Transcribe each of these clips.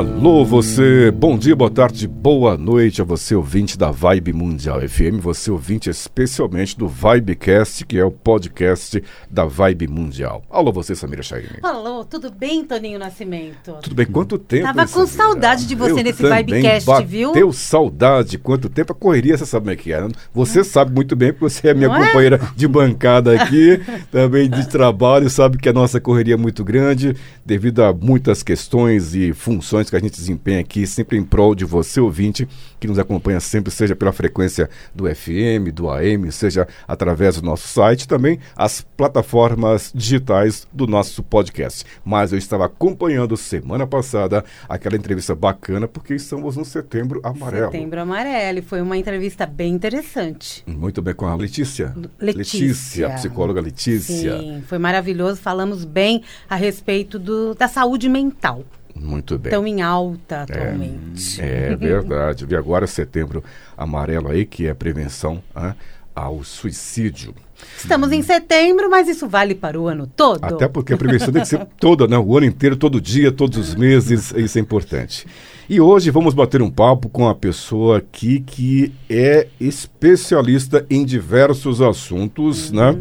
Alô, você, bom dia, boa tarde, boa noite a você, ouvinte da Vibe Mundial FM, você ouvinte especialmente do Vibecast, que é o podcast da Vibe Mundial. Alô, você, Samira Chaine. Alô, tudo bem, Toninho Nascimento? Tudo bem, quanto tempo? Tava com Samira? saudade de você Eu nesse Vibecast, bateu viu? Teu saudade, quanto tempo a correria, você sabe como é que é. né? Você sabe muito bem, porque você é minha Não é? companheira de bancada aqui, também de trabalho, sabe que a nossa correria é muito grande, devido a muitas questões e funções que a gente desempenha aqui, sempre em prol de você, ouvinte, que nos acompanha sempre, seja pela frequência do FM, do AM, seja através do nosso site, também as plataformas digitais do nosso podcast. Mas eu estava acompanhando semana passada aquela entrevista bacana, porque estamos no setembro amarelo. Setembro Amarelo. e Foi uma entrevista bem interessante. Muito bem com a Letícia. Letícia. a psicóloga Letícia. Sim, foi maravilhoso. Falamos bem a respeito do, da saúde mental, Muito bem. tão em alta atualmente. É verdade. E agora setembro amarelo aí, que é prevenção ah, ao suicídio. Estamos em setembro, mas isso vale para o ano todo. Até porque a prevenção tem que ser toda, né? O ano inteiro, todo dia, todos os meses, isso é importante. E hoje vamos bater um papo com uma pessoa aqui que é especialista em diversos assuntos, né?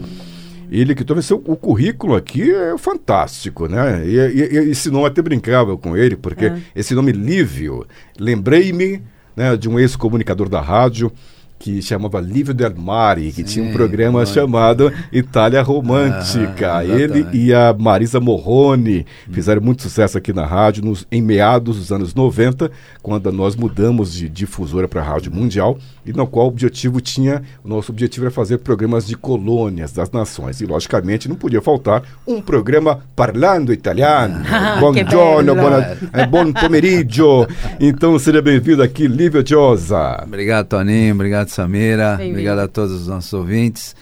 Ele que talvez seu, o currículo aqui é fantástico, né? E, e- e esse nome até brincava com ele, porque Ah. esse nome Lívio, lembrei-me né, de um ex-comunicador da rádio que chamava Lívio Del Mari, que tinha um Sim, programa chamado Itália Romântica. Ah, ele e a Marisa Morrone fizeram muito sucesso aqui na rádio nos, em meados dos anos 90, quando nós mudamos de difusora para a Rádio Mundial, e no qual o objetivo tinha, o nosso objetivo era fazer programas de colônias das nações. E, logicamente, não podia faltar um programa parlando italiano. Que Buongiorno, bello. buona, eh, buon pomeriggio. Então, seja bem-vindo aqui, Lívio Giosa. Obrigado, Toninho. Obrigado, Samira. Bem-vindo. Obrigado a todos os nossos ouvintes.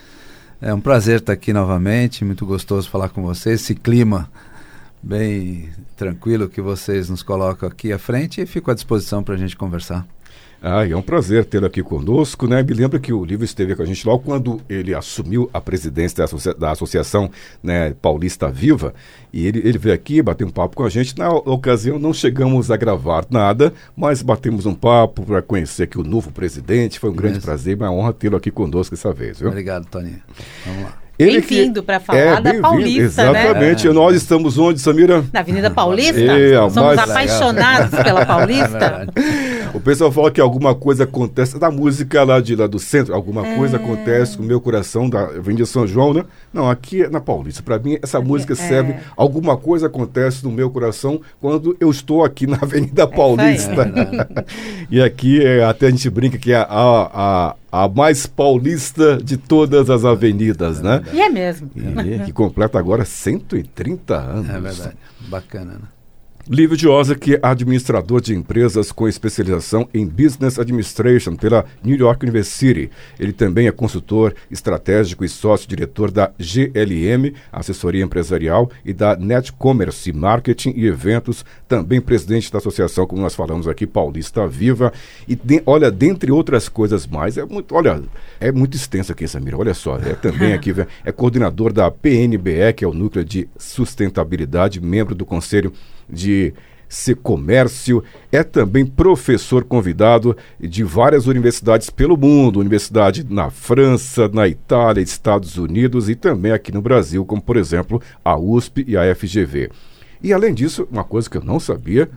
É um prazer estar aqui novamente. Muito gostoso falar com vocês. Esse clima bem tranquilo que vocês nos colocam aqui à frente e fico à disposição para a gente conversar. Ah, é um prazer tê-lo aqui conosco, né? Me lembra que o Livro esteve com a gente logo quando ele assumiu a presidência da, associa- da Associação né, Paulista Viva. E ele, ele veio aqui bater um papo com a gente. Na ocasião não chegamos a gravar nada, mas batemos um papo para conhecer aqui o novo presidente. Foi um grande Isso. prazer, uma honra tê-lo aqui conosco dessa vez, viu? Obrigado, Toninho. Vamos lá. Ele Bem-vindo pra falar da bem-vindo, Paulista, né? Exatamente. É. Nós estamos onde, Samira? Na Avenida Paulista? É, a Somos mais- apaixonados pela É Paulista. verdade. O pessoal fala que alguma coisa acontece da música lá de lá do centro, alguma coisa acontece com o meu coração da Avenida São João, né? Não, aqui é na Paulista. Para mim essa música serve é. alguma coisa acontece no meu coração quando eu estou aqui na Avenida. Paulista. e aqui é, até a gente brinca que é a, a, a mais paulista de todas as avenidas, né? E é mesmo. E, que completa agora 130 anos. É verdade. Bacana, né? Lívio Diosa, que é administrador de empresas com especialização em Business Administration pela New York University. Ele também é consultor estratégico e sócio-diretor da GLM, assessoria empresarial, e da Netcommerce, marketing e eventos, também presidente da associação, como nós falamos aqui, Paulista Viva. E de- olha, dentre outras coisas mais, é muito, olha, é muito extenso aqui, Samira. Olha só, é também aqui, é coordenador da PNBE, que é o Núcleo de Sustentabilidade, membro do Conselho de Se Comércio, é também professor convidado de várias universidades pelo mundo, universidade na França, na Itália, Estados Unidos e também aqui no Brasil, como por exemplo a USP e a FGV. E além disso, uma coisa que eu não sabia,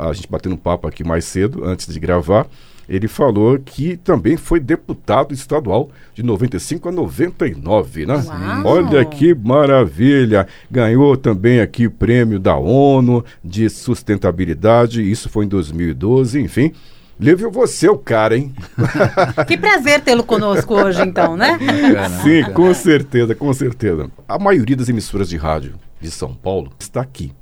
a, gente batendo um papo aqui mais cedo, antes de gravar, ele falou que também foi deputado estadual de 95 a 99, né? Uau! Olha que maravilha! Ganhou também aqui o prêmio da ONU de sustentabilidade, isso foi em 2012, enfim. Levou você o cara, hein? Que prazer tê-lo conosco hoje, então, né? Sim, com certeza, com certeza. A maioria das emissoras de rádio de São Paulo está aqui.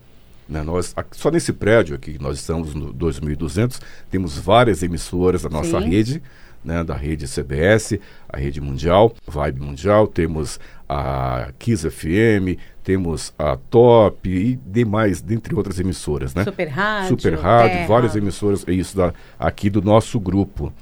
Né? Nós, só nesse prédio aqui, nós estamos no 2200, temos várias emissoras da nossa Sim. rede, né, da rede CBS, a rede mundial, Vibe Mundial, temos a Kiss FM, temos a Top e demais, dentre outras emissoras, né? Super Rádio. Super Rádio, Terra. várias emissoras, é isso da, aqui do nosso grupo.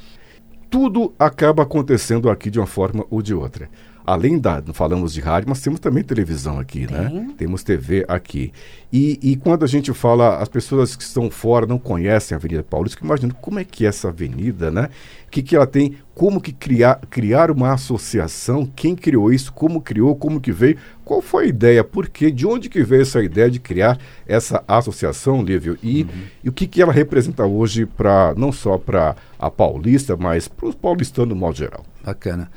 Tudo acaba acontecendo aqui de uma forma ou de outra. Além da, falamos de rádio, mas temos também televisão aqui, né? Tem. Temos TV aqui. E, e quando a gente fala, as pessoas que estão fora não conhecem a Avenida Paulista, que imaginam como é que é essa avenida, né? O que, que ela tem, como que criar, criar uma associação, quem criou isso, como criou, como que veio, qual foi a ideia, por quê, de onde que veio essa ideia de criar essa associação, Lívio, e, e o que, que ela representa hoje para não só para a paulista, mas para os paulistanos no modo geral. Bacana.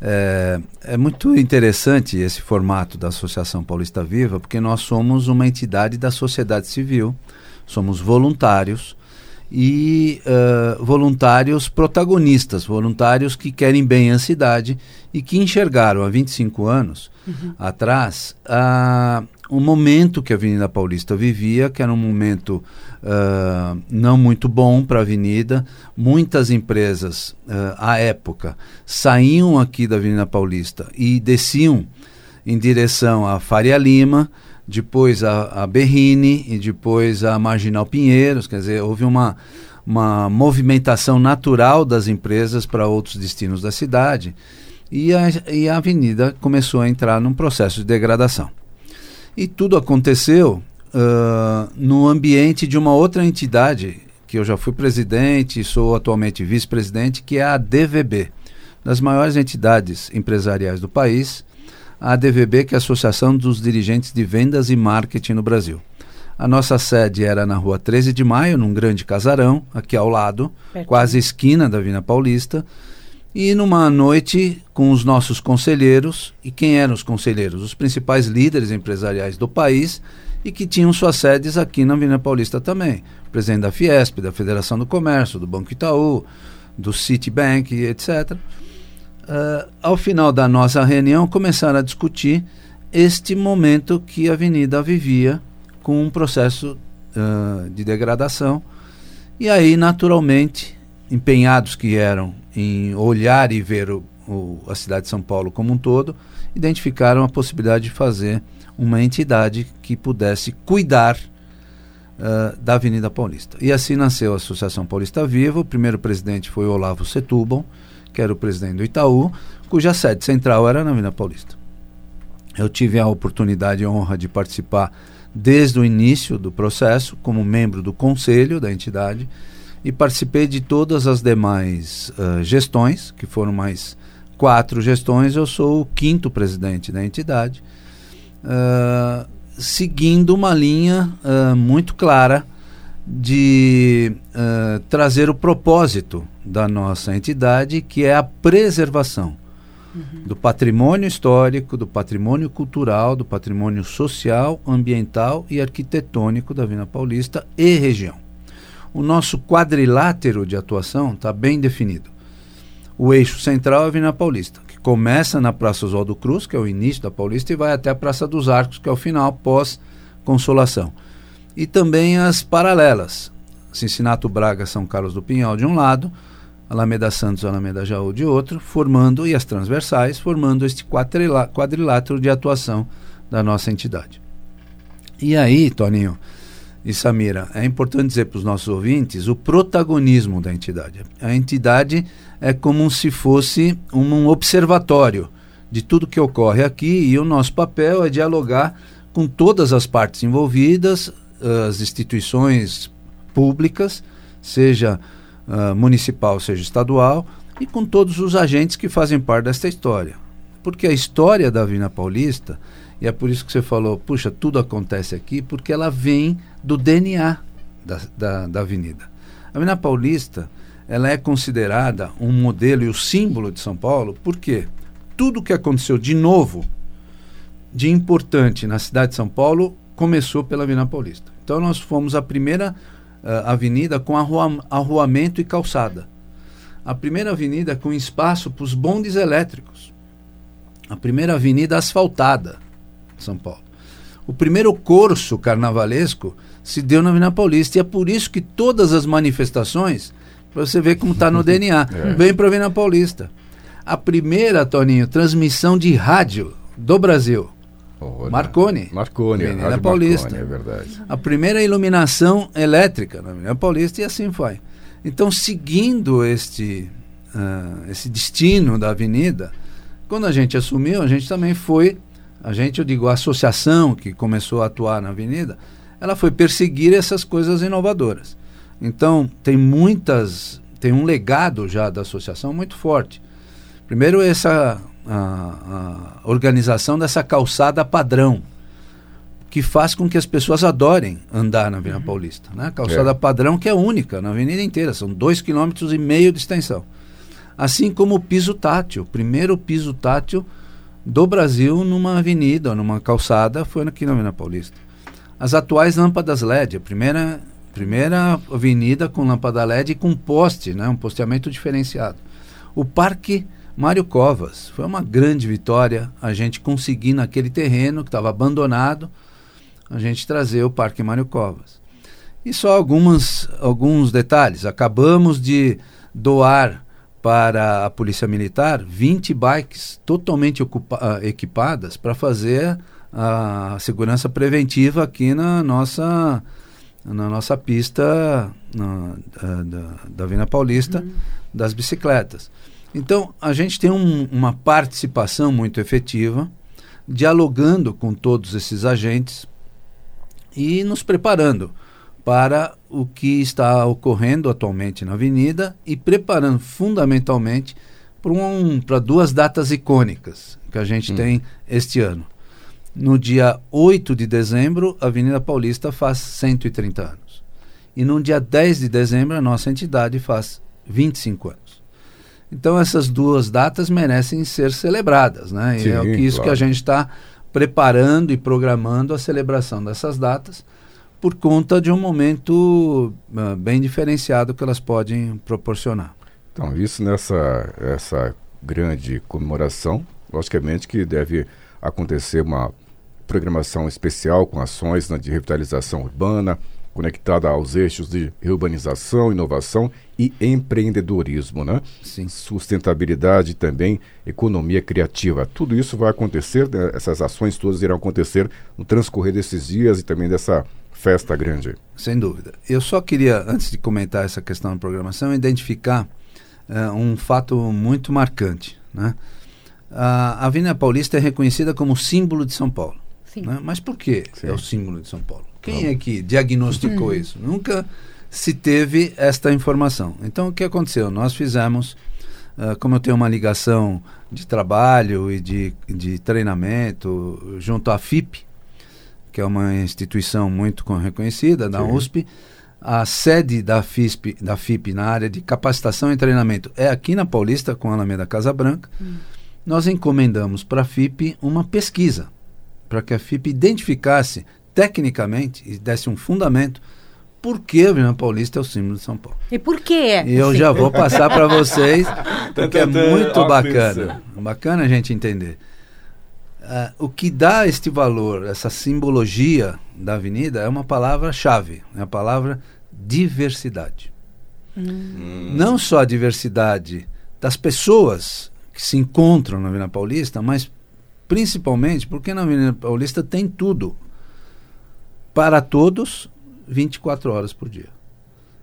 É, é muito interessante esse formato da Associação Paulista Viva, porque nós somos uma entidade da sociedade civil, somos voluntários e uh, voluntários protagonistas, voluntários que querem bem a cidade e que enxergaram há 25 anos atrás uh, o momento que a Avenida Paulista vivia, que era um momento uh, não muito bom para a avenida. Muitas empresas, uh, à época, saíam aqui da Avenida Paulista e desciam em direção à Faria Lima, depois a, a Berrine e depois a Marginal Pinheiros. Quer dizer, houve uma, uma movimentação natural das empresas para outros destinos da cidade. E a, e a avenida começou a entrar num processo de degradação. E tudo aconteceu uh, no ambiente de uma outra entidade, que eu já fui presidente e sou atualmente vice-presidente, que é a DVB, das maiores entidades empresariais do país. A DVB, que é a Associação dos Dirigentes de Vendas e Marketing no Brasil. A nossa sede era na rua 13 de Maio, num grande casarão, aqui ao lado, Pertinho. quase esquina da Vina Paulista. E numa noite com os nossos conselheiros, e quem eram os conselheiros? Os principais líderes empresariais do país e que tinham suas sedes aqui na Avenida Paulista também. O presidente da Fiesp, da Federação do Comércio, do Banco Itaú, do Citibank, etc. Uh, ao final da nossa reunião, começaram a discutir este momento que a Avenida vivia com um processo uh, de degradação. E aí, naturalmente, empenhados que eram em olhar e ver o, o, a cidade de São Paulo como um todo, identificaram a possibilidade de fazer uma entidade que pudesse cuidar uh, da Avenida Paulista. E assim nasceu a Associação Paulista Viva. O primeiro presidente foi Olavo Setúbal, que era o presidente do Itaú, cuja sede central era na Avenida Paulista. Eu tive a oportunidade e a honra de participar desde o início do processo, como membro do conselho da entidade, e participei de todas as demais uh, gestões, que foram mais quatro gestões. Eu sou o quinto presidente da entidade, uh, seguindo uma linha uh, muito clara de trazer o propósito da nossa entidade, que é a preservação uhum. do patrimônio histórico, do patrimônio cultural, do patrimônio social, ambiental e arquitetônico da Vila Paulista e região o nosso quadrilátero de atuação está bem definido. O eixo central é a Avenida Paulista, que começa na Praça Oswaldo Cruz, que é o início da Paulista, e vai até a Praça dos Arcos, que é o final, pós-consolação. E também as paralelas. Cincinato Braga, São Carlos do Pinhal de um lado, Alameda Santos, Alameda Jaú de outro, formando, e as transversais, formando este quadrilátero de atuação da nossa entidade. E aí, Toninho, e Samira, é importante dizer para os nossos ouvintes o protagonismo da entidade. A entidade é como se fosse um observatório de tudo que ocorre aqui e o nosso papel é dialogar com todas as partes envolvidas, as instituições públicas, seja uh, municipal, seja estadual, e com todos os agentes que fazem parte desta história. Porque a história da Vina Paulista, e é por isso que você falou, puxa, tudo acontece aqui, porque ela vem do DNA da, da, da avenida. A Avenida Paulista ela é considerada um modelo e o símbolo de São Paulo, porque tudo que aconteceu de novo, de importante na cidade de São Paulo, começou pela Avenida Paulista. Então nós fomos a primeira uh, avenida com arrua, arruamento e calçada. A primeira avenida com espaço para os bondes elétricos. A primeira avenida asfaltada de São Paulo. O primeiro curso carnavalesco se deu na Avenida Paulista. E é por isso que todas as manifestações Para você ver como está no DNA. É. Vem para Avenida Paulista. A primeira, Toninho, transmissão de rádio do Brasil. Olha. Marconi. Marconi, Avenida Rádio Paulista. Marconi, é verdade. A primeira iluminação elétrica na Avenida Paulista e assim foi. Então, seguindo este, ah, esse destino da avenida, quando a gente assumiu, a gente também foi, a gente, eu digo, a associação que começou a atuar na avenida, ela foi perseguir essas coisas inovadoras. Então, tem muitas, tem um legado já da associação muito forte. Primeiro, essa a, a organização dessa calçada padrão, que faz com que as pessoas adorem andar na Avenida Paulista. Né? Calçada É. padrão que é única na avenida inteira, são dois quilômetros e meio de extensão. Assim como o piso tátil, o primeiro piso tátil do Brasil numa avenida, numa calçada, foi aqui na Avenida Paulista. As atuais lâmpadas LED, a primeira, primeira avenida com lâmpada LED e com poste, né? um posteamento diferenciado. O Parque Mário Covas, foi uma grande vitória a gente conseguir naquele terreno que estava abandonado, a gente trazer o Parque Mário Covas. E só algumas, alguns detalhes. Acabamos de doar para a Polícia Militar 20 bikes totalmente ah, equipadas para fazer a segurança preventiva aqui na nossa, na nossa pista na- da, da, da Avenida Paulista das bicicletas. Então, a gente tem um- uma participação muito efetiva, dialogando com todos esses agentes e nos preparando para o que está ocorrendo atualmente na Avenida e preparando fundamentalmente para um, para duas datas icônicas que a gente tem este ano. No dia 8 de dezembro, a Avenida Paulista faz 130 anos. E no dia 10 de dezembro, a nossa entidade faz 25 anos. Então, essas duas datas merecem ser celebradas, né? e é Sim, que isso que claro. a gente está preparando e programando a celebração dessas datas por conta de um momento ah, bem diferenciado que elas podem proporcionar. Então, isso nessa essa grande comemoração, logicamente que deve acontecer uma programação especial com ações né, de revitalização urbana, conectada aos eixos de urbanização, inovação e empreendedorismo, né? Sim. Sustentabilidade também economia criativa. Tudo isso vai acontecer, né, essas ações todas irão acontecer no transcorrer desses dias e também dessa festa grande. Sem dúvida. Eu só queria, antes de comentar essa questão da programação, identificar eh, um fato muito marcante. Né? A Avenida Paulista é reconhecida como símbolo de São Paulo. Sim. né? Mas por que Sim. é o símbolo de São Paulo? Quem é que diagnosticou isso? Nunca se teve esta informação. Então, o que aconteceu? Nós fizemos, ah, como eu tenho uma ligação de trabalho e de, de treinamento junto à FIP, que é uma instituição muito con- reconhecida da Sim. USP, a sede da FISP, da FIP na área de capacitação e treinamento é aqui na Paulista, com a Alameda Casa Branca. Nós encomendamos para a FIP uma pesquisa, para que a FIP identificasse tecnicamente e desse um fundamento por que a Avenida Paulista é o símbolo de São Paulo. E por quê? E eu Sim. já vou passar para vocês, porque é muito bacana. Bacana a gente entender. Ah, o que dá este valor, essa simbologia da avenida, é uma palavra-chave, é a palavra diversidade. Não só a diversidade das pessoas que se encontram na Avenida Paulista, mas principalmente porque na Avenida Paulista tem tudo para todos 24 horas por dia.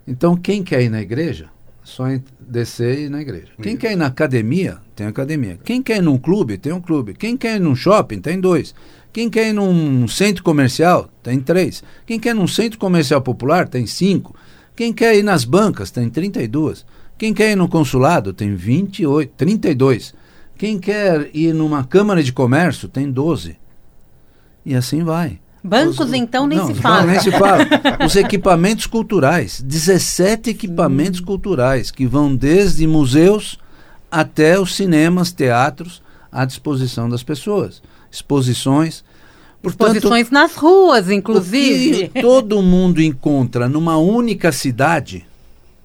Então, quem quer ir na igreja, só descer e ir na igreja. Quem quer ir na academia, tem academia. Quem quer ir num clube, tem um clube. Quem quer ir num shopping, tem dois. Quem quer ir num centro comercial, tem três. Quem quer ir num centro comercial popular, tem cinco. Quem quer ir nas bancas, tem 32. Quem quer ir no consulado, tem 28, 32. Quem quer ir numa câmara de comércio, tem 12. E assim vai. Bancos, Os- então, nem não, se não, fala. nem se fala. Os equipamentos culturais, 17 equipamentos culturais que vão desde museus até os cinemas, teatros à disposição das pessoas. Exposições. Portanto, Exposições nas ruas, inclusive. todo mundo encontra numa única cidade,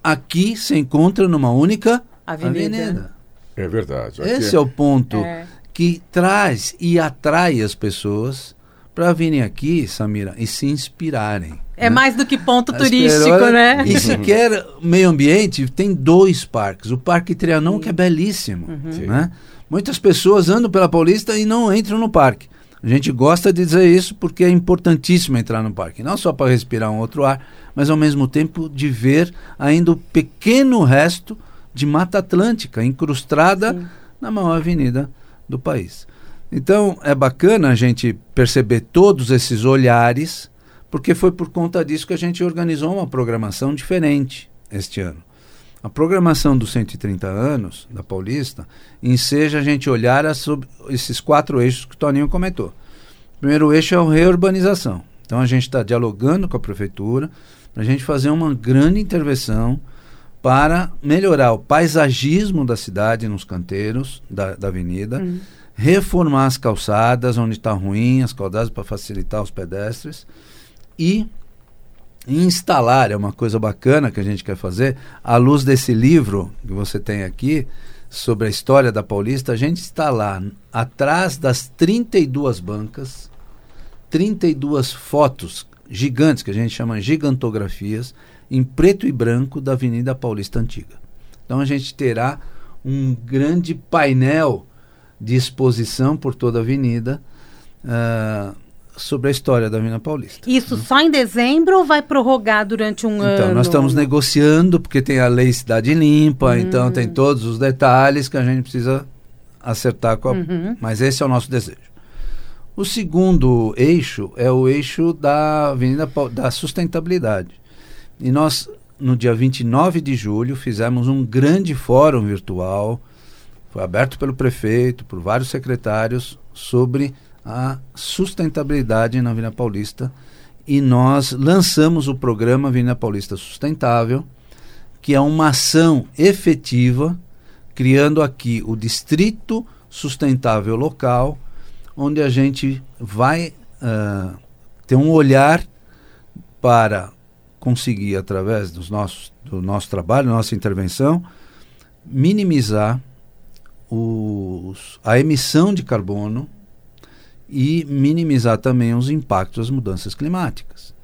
aqui se encontra numa única Avenida. avenida. É verdade. Aqui Esse é o ponto É. que traz e atrai as pessoas para virem aqui, Samira, e se inspirarem. É né? mais do que ponto turístico, né? E sequer meio ambiente, tem dois parques. O Parque Trianon, que é belíssimo. Uhum. Né? Muitas pessoas andam pela Paulista e não entram no parque. A gente gosta de dizer isso porque é importantíssimo entrar no parque. Não só para respirar um outro ar, mas ao mesmo tempo de ver ainda o pequeno resto de Mata Atlântica, incrustada Sim. na maior avenida do país. Então é bacana a gente perceber todos esses olhares, porque foi por conta disso que a gente organizou uma programação diferente este ano. A programação dos 130 anos da Paulista enseja a gente olhar sobre esses quatro eixos que o Toninho comentou. O primeiro eixo é a reurbanização. Então a gente está dialogando com a prefeitura para a gente fazer uma grande intervenção para melhorar o paisagismo da cidade nos canteiros da, da avenida. Uhum reformar as calçadas onde está ruim, as calçadas para facilitar os pedestres e instalar, é uma coisa bacana que a gente quer fazer, à luz desse livro que você tem aqui, sobre a história da Paulista, a gente está lá atrás das 32 bancas, 32 fotos gigantes, que a gente chama gigantografias, em preto e branco da Avenida Paulista Antiga. Então a gente terá um grande painel de exposição por toda a avenida uh, sobre a história da Avenida Paulista. Isso né? só em dezembro ou vai prorrogar durante um então, ano? Então, nós estamos negociando, porque tem a lei Cidade Limpa, hum. então tem todos os detalhes que a gente precisa acertar com a... Uhum. Mas esse é o nosso desejo. O segundo eixo é o eixo da Avenida da Sustentabilidade. E nós, no dia 29 de julho, fizemos um grande fórum virtual foi aberto pelo prefeito, por vários secretários, sobre a sustentabilidade na Avenida Paulista. E nós lançamos o programa Avenida Paulista Sustentável, que é uma ação efetiva, criando aqui o Distrito Sustentável Local, onde a gente vai uh, ter um olhar para conseguir, através dos nossos, do nosso trabalho, nossa intervenção, minimizar os, a emissão de carbono e minimizar também os impactos das mudanças climáticas,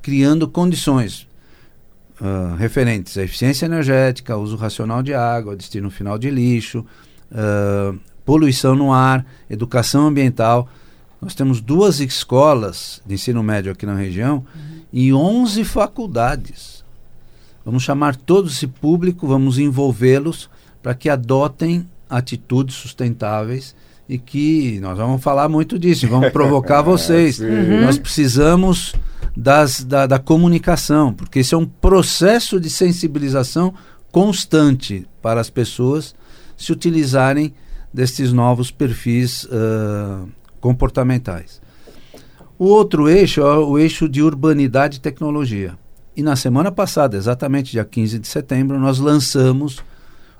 criando condições uh, referentes à eficiência energética, uso racional de água, destino final de lixo, uh, poluição no ar, educação ambiental. Nós temos duas escolas de ensino médio aqui na região uhum. e 11 faculdades. Vamos chamar todo esse público, vamos envolvê-los para que adotem atitudes sustentáveis e que nós vamos falar muito disso, vamos provocar vocês. Uhum. Nós precisamos das, da, da comunicação, porque esse é um processo de sensibilização constante para as pessoas se utilizarem desses novos perfis uh, comportamentais. O outro eixo é o eixo de urbanidade e tecnologia. E na semana passada, exatamente dia 15 de setembro, nós lançamos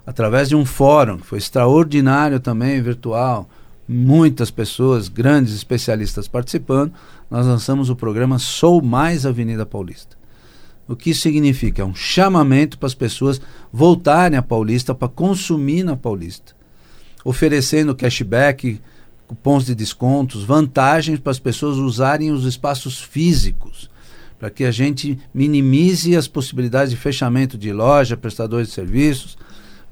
através de um fórum, que foi extraordinário também, virtual, muitas pessoas, grandes especialistas participando, nós lançamos o programa Sou Mais Avenida Paulista. O que significa? É um chamamento para as pessoas voltarem à Paulista para consumir na Paulista, oferecendo cashback, cupons de descontos, vantagens para as pessoas usarem os espaços físicos, para que a gente minimize as possibilidades de fechamento de loja, prestadores de serviços,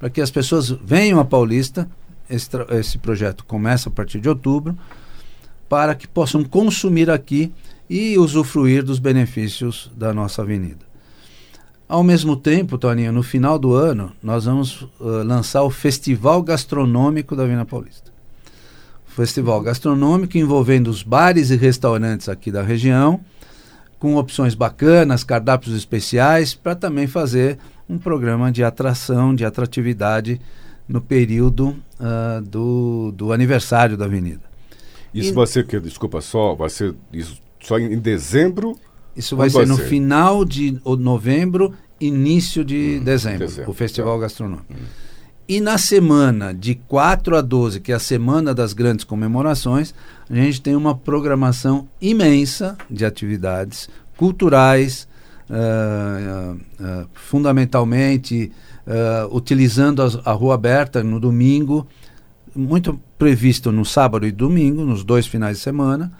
para que as pessoas venham a Paulista. Esse, esse projeto começa a partir de outubro, para que possam consumir aqui e usufruir dos benefícios da nossa avenida. Ao mesmo tempo, Toninho, no final do ano, nós vamos uh, lançar o Festival Gastronômico da Avenida Paulista. Festival gastronômico envolvendo os bares e restaurantes aqui da região, com opções bacanas, cardápios especiais, para também fazer um programa de atração, de atratividade no período uh, do, do aniversário da Avenida. Isso e, vai ser que desculpa só, vai ser isso só em, em dezembro? Isso vai ser vai no ser? final de novembro, início de hum, dezembro, dezembro, o Festival tá. Gastronômico. Hum. E na semana de 4 a 12, que é a semana das grandes comemorações, a gente tem uma programação imensa de atividades culturais, uh, uh, fundamentalmente utilizando a, a rua aberta no domingo, muito previsto no sábado e domingo, nos dois finais de semana,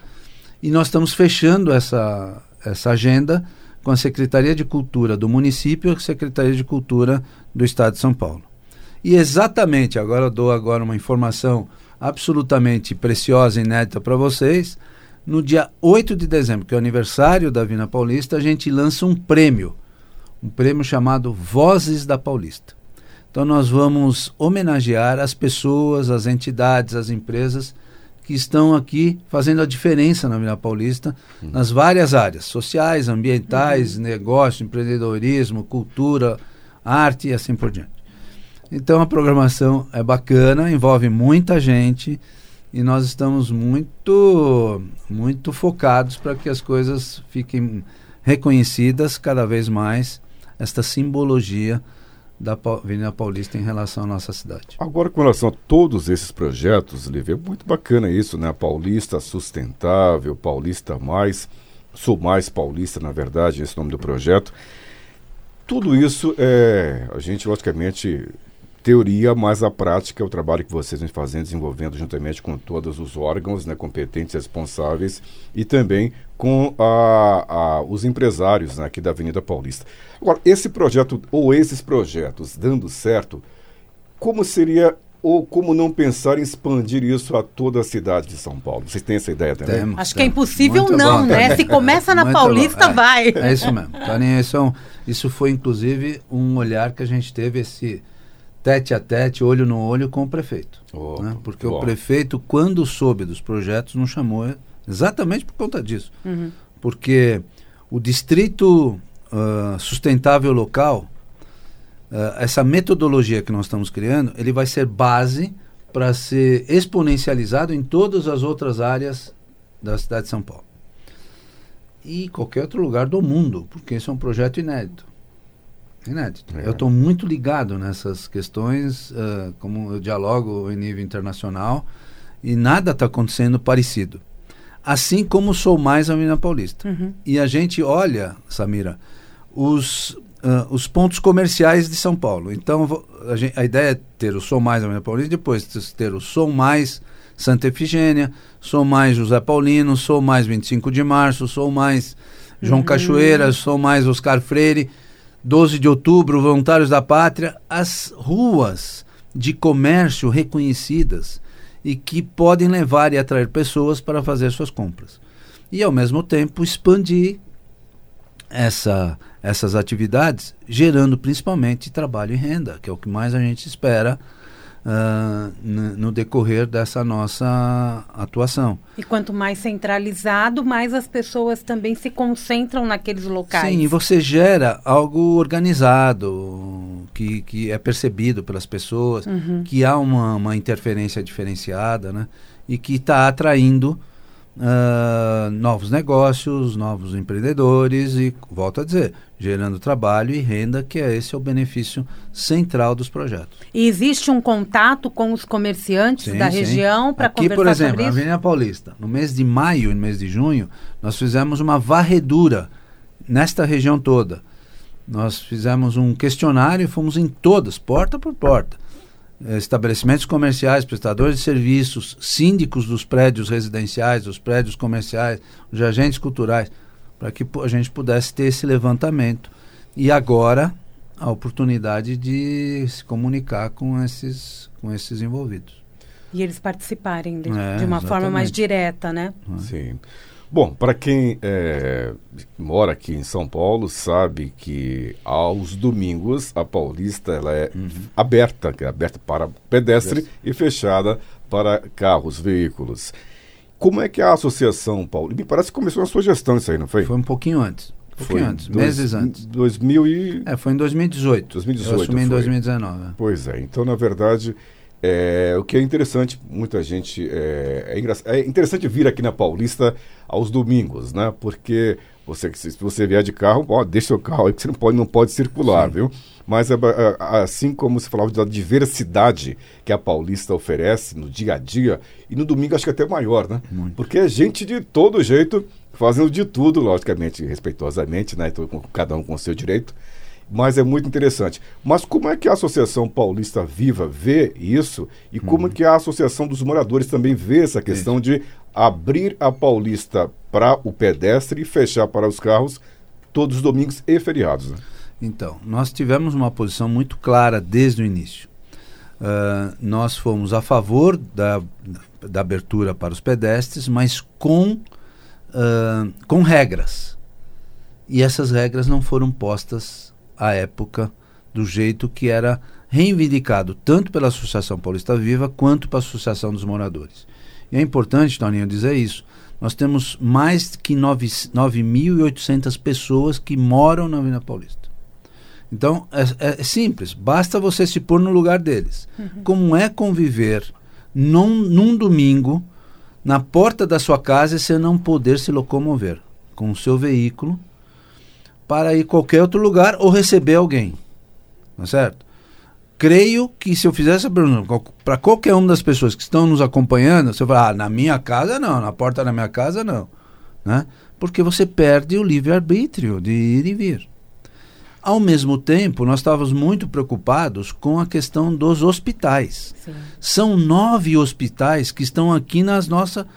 E nós estamos fechando essa, essa agenda com a Secretaria de Cultura do município e a Secretaria de Cultura do Estado de São Paulo. E exatamente, agora eu dou agora uma informação absolutamente preciosa e inédita para vocês. No dia 8 de dezembro, que é o aniversário da Vina Paulista, a gente lança um prêmio, um prêmio chamado Vozes da Paulista. Então nós vamos homenagear as pessoas, as entidades, as empresas que estão aqui fazendo a diferença na Vila Paulista, uhum. nas várias áreas, sociais, ambientais, uhum. negócio, empreendedorismo, cultura, arte e assim por diante. Então a programação é bacana, envolve muita gente e nós estamos muito muito focados para que as coisas fiquem reconhecidas cada vez mais esta simbologia da Avenida Paulista em relação à nossa cidade. Agora, com relação a todos esses projetos, Lívia, é muito bacana isso, né? Paulista Sustentável, Paulista Mais, Sou Mais Paulista, na verdade, esse é nome do projeto. Tudo isso é, a gente, logicamente, teoria, mas a prática é o trabalho que vocês vêm fazendo, desenvolvendo juntamente com todos os órgãos né, competentes, responsáveis e também com a, a, os empresários né, aqui da Avenida Paulista. Agora, esse projeto ou esses projetos dando certo, como seria ou como não pensar em expandir isso a toda a cidade de São Paulo? Vocês têm essa ideia também? Temos, Acho que é impossível Muito não, bom. né? Se começa na Paulista, é, vai. É isso mesmo. Isso, um, isso foi inclusive um olhar que a gente teve esse tete a tete, olho no olho com o prefeito. Oh, né? Porque bom. o prefeito, quando soube dos projetos, nos chamou exatamente por conta disso. Uhum. Porque o distrito uh, sustentável local, uh, essa metodologia que nós estamos criando, ele vai ser base para ser exponencializado em todas as outras áreas da cidade de São Paulo. E qualquer outro lugar do mundo, porque esse é um projeto inédito. Inédito. É. Eu estou muito ligado nessas questões, uh, como eu dialogo em nível internacional, e nada está acontecendo parecido. Assim como sou mais a Mina Paulista. Uhum. E a gente olha, Samira, os, uh, os pontos comerciais de São Paulo. Então, a, gente, a, ideia é ter o Sou Mais a Mina Paulista, depois ter o Sou Mais Santa Efigênia, Sou Mais José Paulino, Sou Mais 25 de Março, Sou Mais João uhum. Cachoeira, Sou Mais Oscar Freire 12 de outubro, Voluntários da Pátria, as ruas de comércio reconhecidas e que podem levar e atrair pessoas para fazer suas compras. E, ao mesmo tempo, expandir essa, essas atividades, gerando principalmente trabalho e renda, que é o que mais a gente espera uh, no decorrer dessa nossa atuação. E quanto mais centralizado, mais as pessoas também se concentram naqueles locais. Sim, e você gera algo organizado, que, que é percebido pelas pessoas, uhum. que há uma, uma interferência diferenciada, né? E que está atraindo uh, novos negócios, novos empreendedores e, volto a dizer, gerando trabalho e renda, que é esse é o benefício central dos projetos. E existe um contato com os comerciantes sim, da sim. região para conversar por exemplo, sobre isso? Avenida Paulista, no mês de maio e no mês de junho, nós fizemos uma varredura nesta região toda. Nós fizemos um questionário e fomos em todas, porta por porta. Eh, estabelecimentos comerciais, prestadores de serviços, síndicos dos prédios residenciais, dos prédios comerciais, os agentes culturais, para que a gente pudesse ter esse levantamento. E agora a oportunidade de se comunicar com esses, com esses envolvidos. E eles participarem de, é, de uma exatamente. forma mais direta, né? Sim. Bom, para quem é, mora aqui em São Paulo, sabe que aos domingos a Paulista ela é uhum. aberta, é aberta para pedestre e fechada para carros, veículos. Como é que a Associação Paulo... Me parece que começou na sua gestão isso aí, não foi? Foi um pouquinho antes. Um pouquinho antes, dois, meses antes. 2000 e... É, foi em 2018. 2018 Eu assumi foi. em 2019. Pois é, então na verdade é, o que é interessante, muita gente. É, é, é, interessante vir aqui na Paulista aos domingos, né? Porque você, se você vier de carro, ó, deixa seu carro aí, que você não pode, não pode circular, Sim. viu? Mas é, é, assim como você falava da diversidade que a Paulista oferece no dia a dia, e no domingo acho que até maior, né? Muito. Porque é gente de todo jeito, fazendo de tudo, logicamente, respeitosamente, né? Então, cada um com o seu direito mas é muito interessante. Mas como é que a Associação Paulista Viva vê isso e como uhum. que a Associação dos Moradores também vê essa questão isso. de abrir a Paulista para o pedestre e fechar para os carros todos os domingos e feriados. Né? Então, nós tivemos uma posição muito clara desde o início. Uh, nós fomos a favor da, da abertura para os pedestres, mas com, uh, com regras. E essas regras não foram postas à época do jeito que era reivindicado tanto pela Associação Paulista Viva quanto pela Associação dos Moradores. E é importante, Toninho, dizer isso. Nós temos mais que 9.800 pessoas que moram na Avenida Paulista. Então, é, é, simples, basta você se pôr no lugar deles. Uhum. Como é conviver num, num domingo na porta da sua casa e você não poder se locomover com o seu veículo para ir qualquer outro lugar ou receber alguém. É certo? Creio que se eu fizesse essa pergunta para qualquer uma das pessoas que estão nos acompanhando, você fala, ah, na minha casa não, na porta da minha casa não. Né? Porque você perde o livre-arbítrio de ir e vir. Ao mesmo tempo, nós estávamos muito preocupados com a questão dos hospitais. Sim. São nove hospitais que estão aqui nas nossa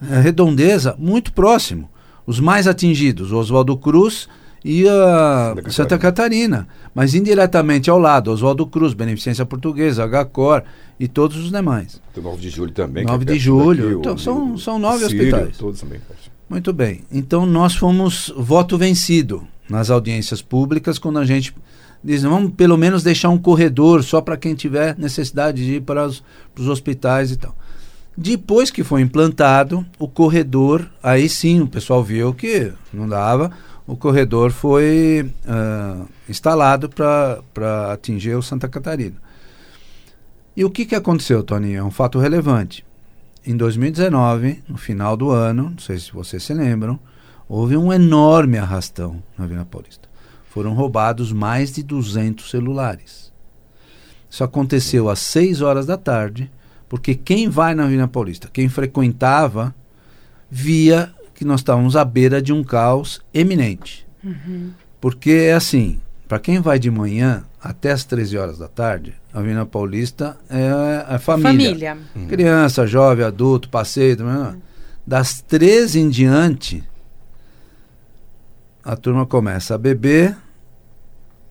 eh, redondeza, muito próximo. Os mais atingidos, Oswaldo Cruz e a Santa, Santa Catarina. Mas indiretamente ao lado, Oswaldo Cruz, Beneficência Portuguesa, HCOR e todos os demais. Tem 9 de julho também. 9 é de julho. Daqui, então, são, são nove Sírio, hospitais. Todos também. Muito bem. Então, nós fomos voto vencido nas audiências públicas quando a gente diz, vamos pelo menos deixar um corredor só para quem tiver necessidade de ir para os, para os hospitais e tal. Depois que foi implantado, o corredor, aí sim o pessoal viu que não dava, o corredor foi uh, instalado para atingir o Santa Catarina. E o que, que aconteceu, Toninho? É um fato relevante. Em 2019, no final do ano, não sei se vocês se lembram, houve um enorme arrastão na Avenida Paulista. Foram roubados mais de 200 celulares. Isso aconteceu às 6 horas da tarde, porque quem vai na Avenida Paulista, quem frequentava, via que nós estávamos à beira de um caos eminente. Uhum. Porque é assim, para quem vai de manhã até as 13 horas da tarde, a Avenida Paulista é a família. família. Uhum. Criança, jovem, adulto, passeio. Uhum. Das 13 em diante, a turma começa a beber,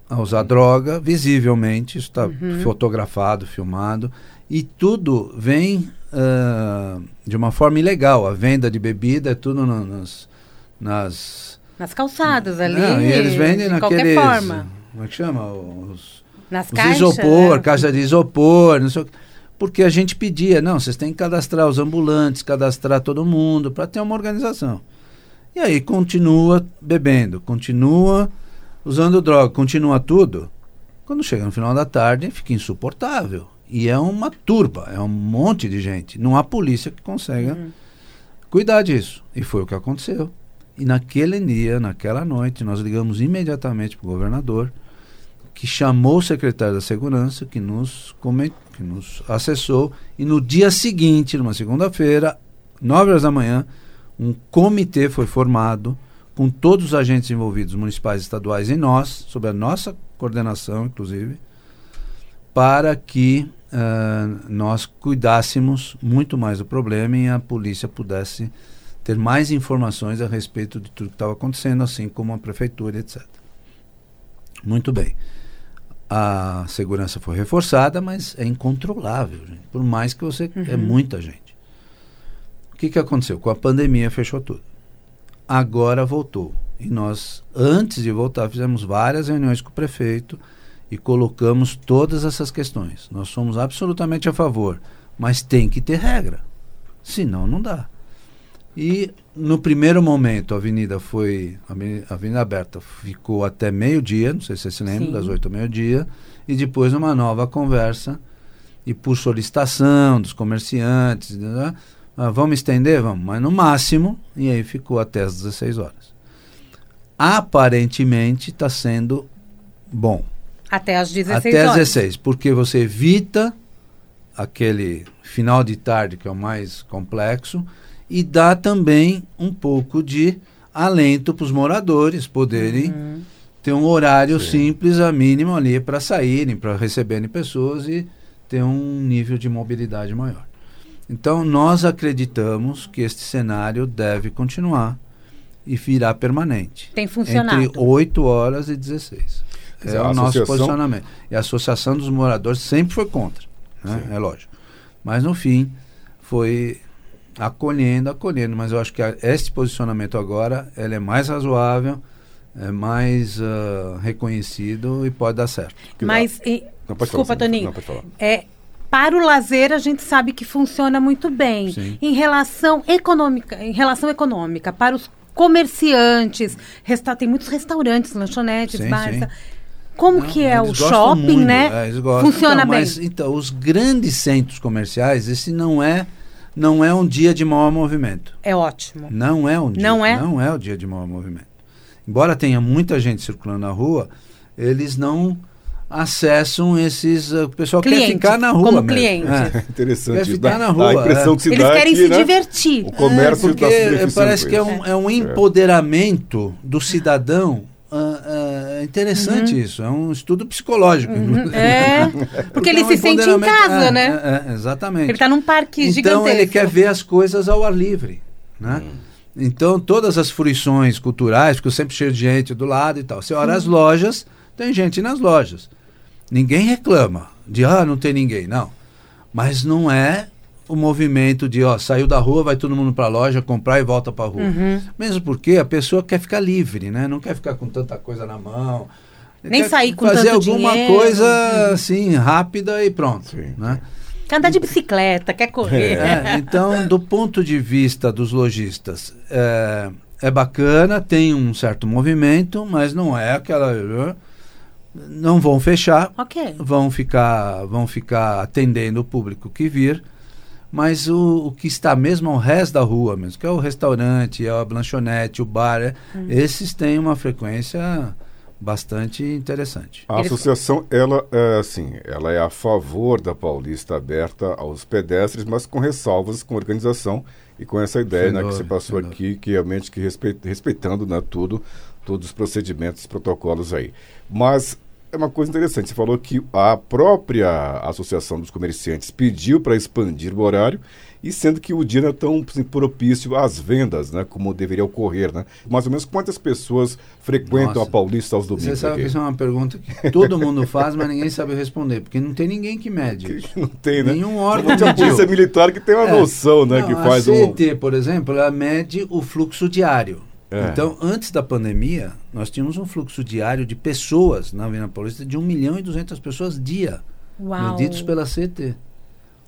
a usar droga, visivelmente, isso está uhum. fotografado, filmado, e tudo vem uh, de uma forma ilegal. A venda de bebida é tudo no, nas, nas. Nas calçadas ali. Não, e eles vendem de naqueles. forma. Como é que chama? Os, nas os caixas. Isopor, né? caixa de isopor, não sei o que. Porque a gente pedia, não, vocês têm que cadastrar os ambulantes, cadastrar todo mundo, para ter uma organização. E aí continua bebendo, continua usando droga, continua tudo. Quando chega no final da tarde, fica insuportável. E é uma turba, é um monte de gente. Não há polícia que consiga uhum. cuidar disso. E foi o que aconteceu. E naquele dia, naquela noite, nós ligamos imediatamente para o governador, que chamou o secretário da Segurança, que nos, que nos acessou. E no dia seguinte, numa segunda-feira, nove horas da manhã, um comitê foi formado com todos os agentes envolvidos, municipais, estaduais e nós, sob a nossa coordenação, inclusive, para que uh, nós cuidássemos muito mais do problema e a polícia pudesse ter mais informações a respeito de tudo que estava acontecendo, assim como a prefeitura, etc. Muito bem. A segurança foi reforçada, mas é incontrolável, gente. por mais que você é uhum. é muita gente. O que, que aconteceu? Com a pandemia fechou tudo. Agora voltou. E nós, antes de voltar, fizemos várias reuniões com o prefeito e colocamos todas essas questões. Nós somos absolutamente a favor, mas tem que ter regra. Senão não dá. E no primeiro momento a avenida foi. A avenida aberta ficou até meio-dia, não sei se você se lembra, Sim. das oito ao meio-dia, e depois uma nova conversa, e por solicitação dos comerciantes, né, ah, vamos estender? Vamos, mas no máximo, e aí ficou até as 16 horas. Aparentemente está sendo bom. Até as 16 até horas. Até as 16, porque você evita aquele final de tarde que é o mais complexo e dá também um pouco de alento para os moradores poderem uhum. ter um horário Sim. simples, a mínimo ali para saírem, para receberem pessoas e ter um nível de mobilidade maior. Então, nós acreditamos que este cenário deve continuar e virar permanente. Tem funcionado. Entre 8 horas e 16. É o nosso posicionamento. E a Associação dos Moradores sempre foi contra, né? é lógico. Mas no fim foi acolhendo, acolhendo. Mas eu acho que a- este posicionamento agora ele é mais razoável, é mais ah, reconhecido e pode dar certo. Mas, e- Não, pode desculpa, falar. Toninho. Não, pode falar. É, para o lazer, a gente sabe que funciona muito bem. Sim. Em relação econômica, em relação econômica, para os comerciantes, resta tem muitos restaurantes, lanchonetes, Sim, bares. sim. Tá? Como Não, que é o shopping, muito, né? é, eles gostam. Funciona Então, bem. Mas, então, os grandes centros comerciais, esse não é, não é um dia de maior movimento. É ótimo. Não é um dia. Não é? Não é o dia de maior movimento. Embora tenha muita gente circulando na rua, eles não acessam esses. uh, O pessoal quer Clientes, ficar na rua. como mesmo. clientes. É. Interessante. Quer ficar dá- na dá rua, a impressão é. que se Eles dá querem aqui, se né? divertir. O comércio É, porque está se eh, parece que é um, é um empoderamento do cidadão. ah, ah, é interessante isso, é um estudo psicológico. Uhum. É, porque ele é um se sente em casa, é, né? é, é, exatamente. Ele está num parque então gigantesco. ele quer ver as coisas ao ar livre, né? Então todas as fruições culturais, porque eu sempre cheio de gente do lado e tal. Você olha as lojas, tem gente nas lojas. Ninguém reclama de ah, não tem ninguém, não. Mas não é o movimento de ó, saiu da rua, vai todo mundo para a loja comprar e volta para a rua. Uhum. Mesmo porque a pessoa quer ficar livre, né? Não quer ficar com tanta coisa na mão. Nem Quer sair com fazer tanto alguma dinheiro. Uhum. coisa assim rápida e pronto, Sim. né? Quer andar de bicicleta, quer correr. É, então, do ponto de vista dos lojistas, é, é bacana, tem um certo movimento, mas não é aquela. Não vão fechar, Ok. vão ficar, vão ficar atendendo o público que vir, mas o, o que está mesmo ao resto da rua mesmo, que é o restaurante, é a lanchonete, o bar, é, esses têm uma frequência bastante interessante. A associação, ela é assim, ela é a favor da Paulista aberta aos pedestres, mas com ressalvas com organização e com essa ideia Sem né, que você passou sem aqui, que realmente que respe- respeitando né, tudo, todos os procedimentos, protocolos aí. Mas é uma coisa interessante, você falou que a própria Associação dos Comerciantes pediu para expandir o horário, e sendo que o dia não é tão assim, propício às vendas, né, como deveria ocorrer, né? Mais ou menos quantas pessoas frequentam Nossa. a Paulista aos Você domingos sabe aqui? que isso é uma pergunta que todo mundo faz, mas ninguém sabe responder, porque não tem ninguém que mede não tem, né? Nenhum órgão Somente a mediu. polícia militar que tem uma É. noção, né? Não, que a faz um. CET, por exemplo, ela mede o fluxo diário. É. Então, antes da pandemia, nós tínhamos um fluxo diário de pessoas na Avenida Paulista de 1 milhão e 200 pessoas dia, Uau. medidos pela CET.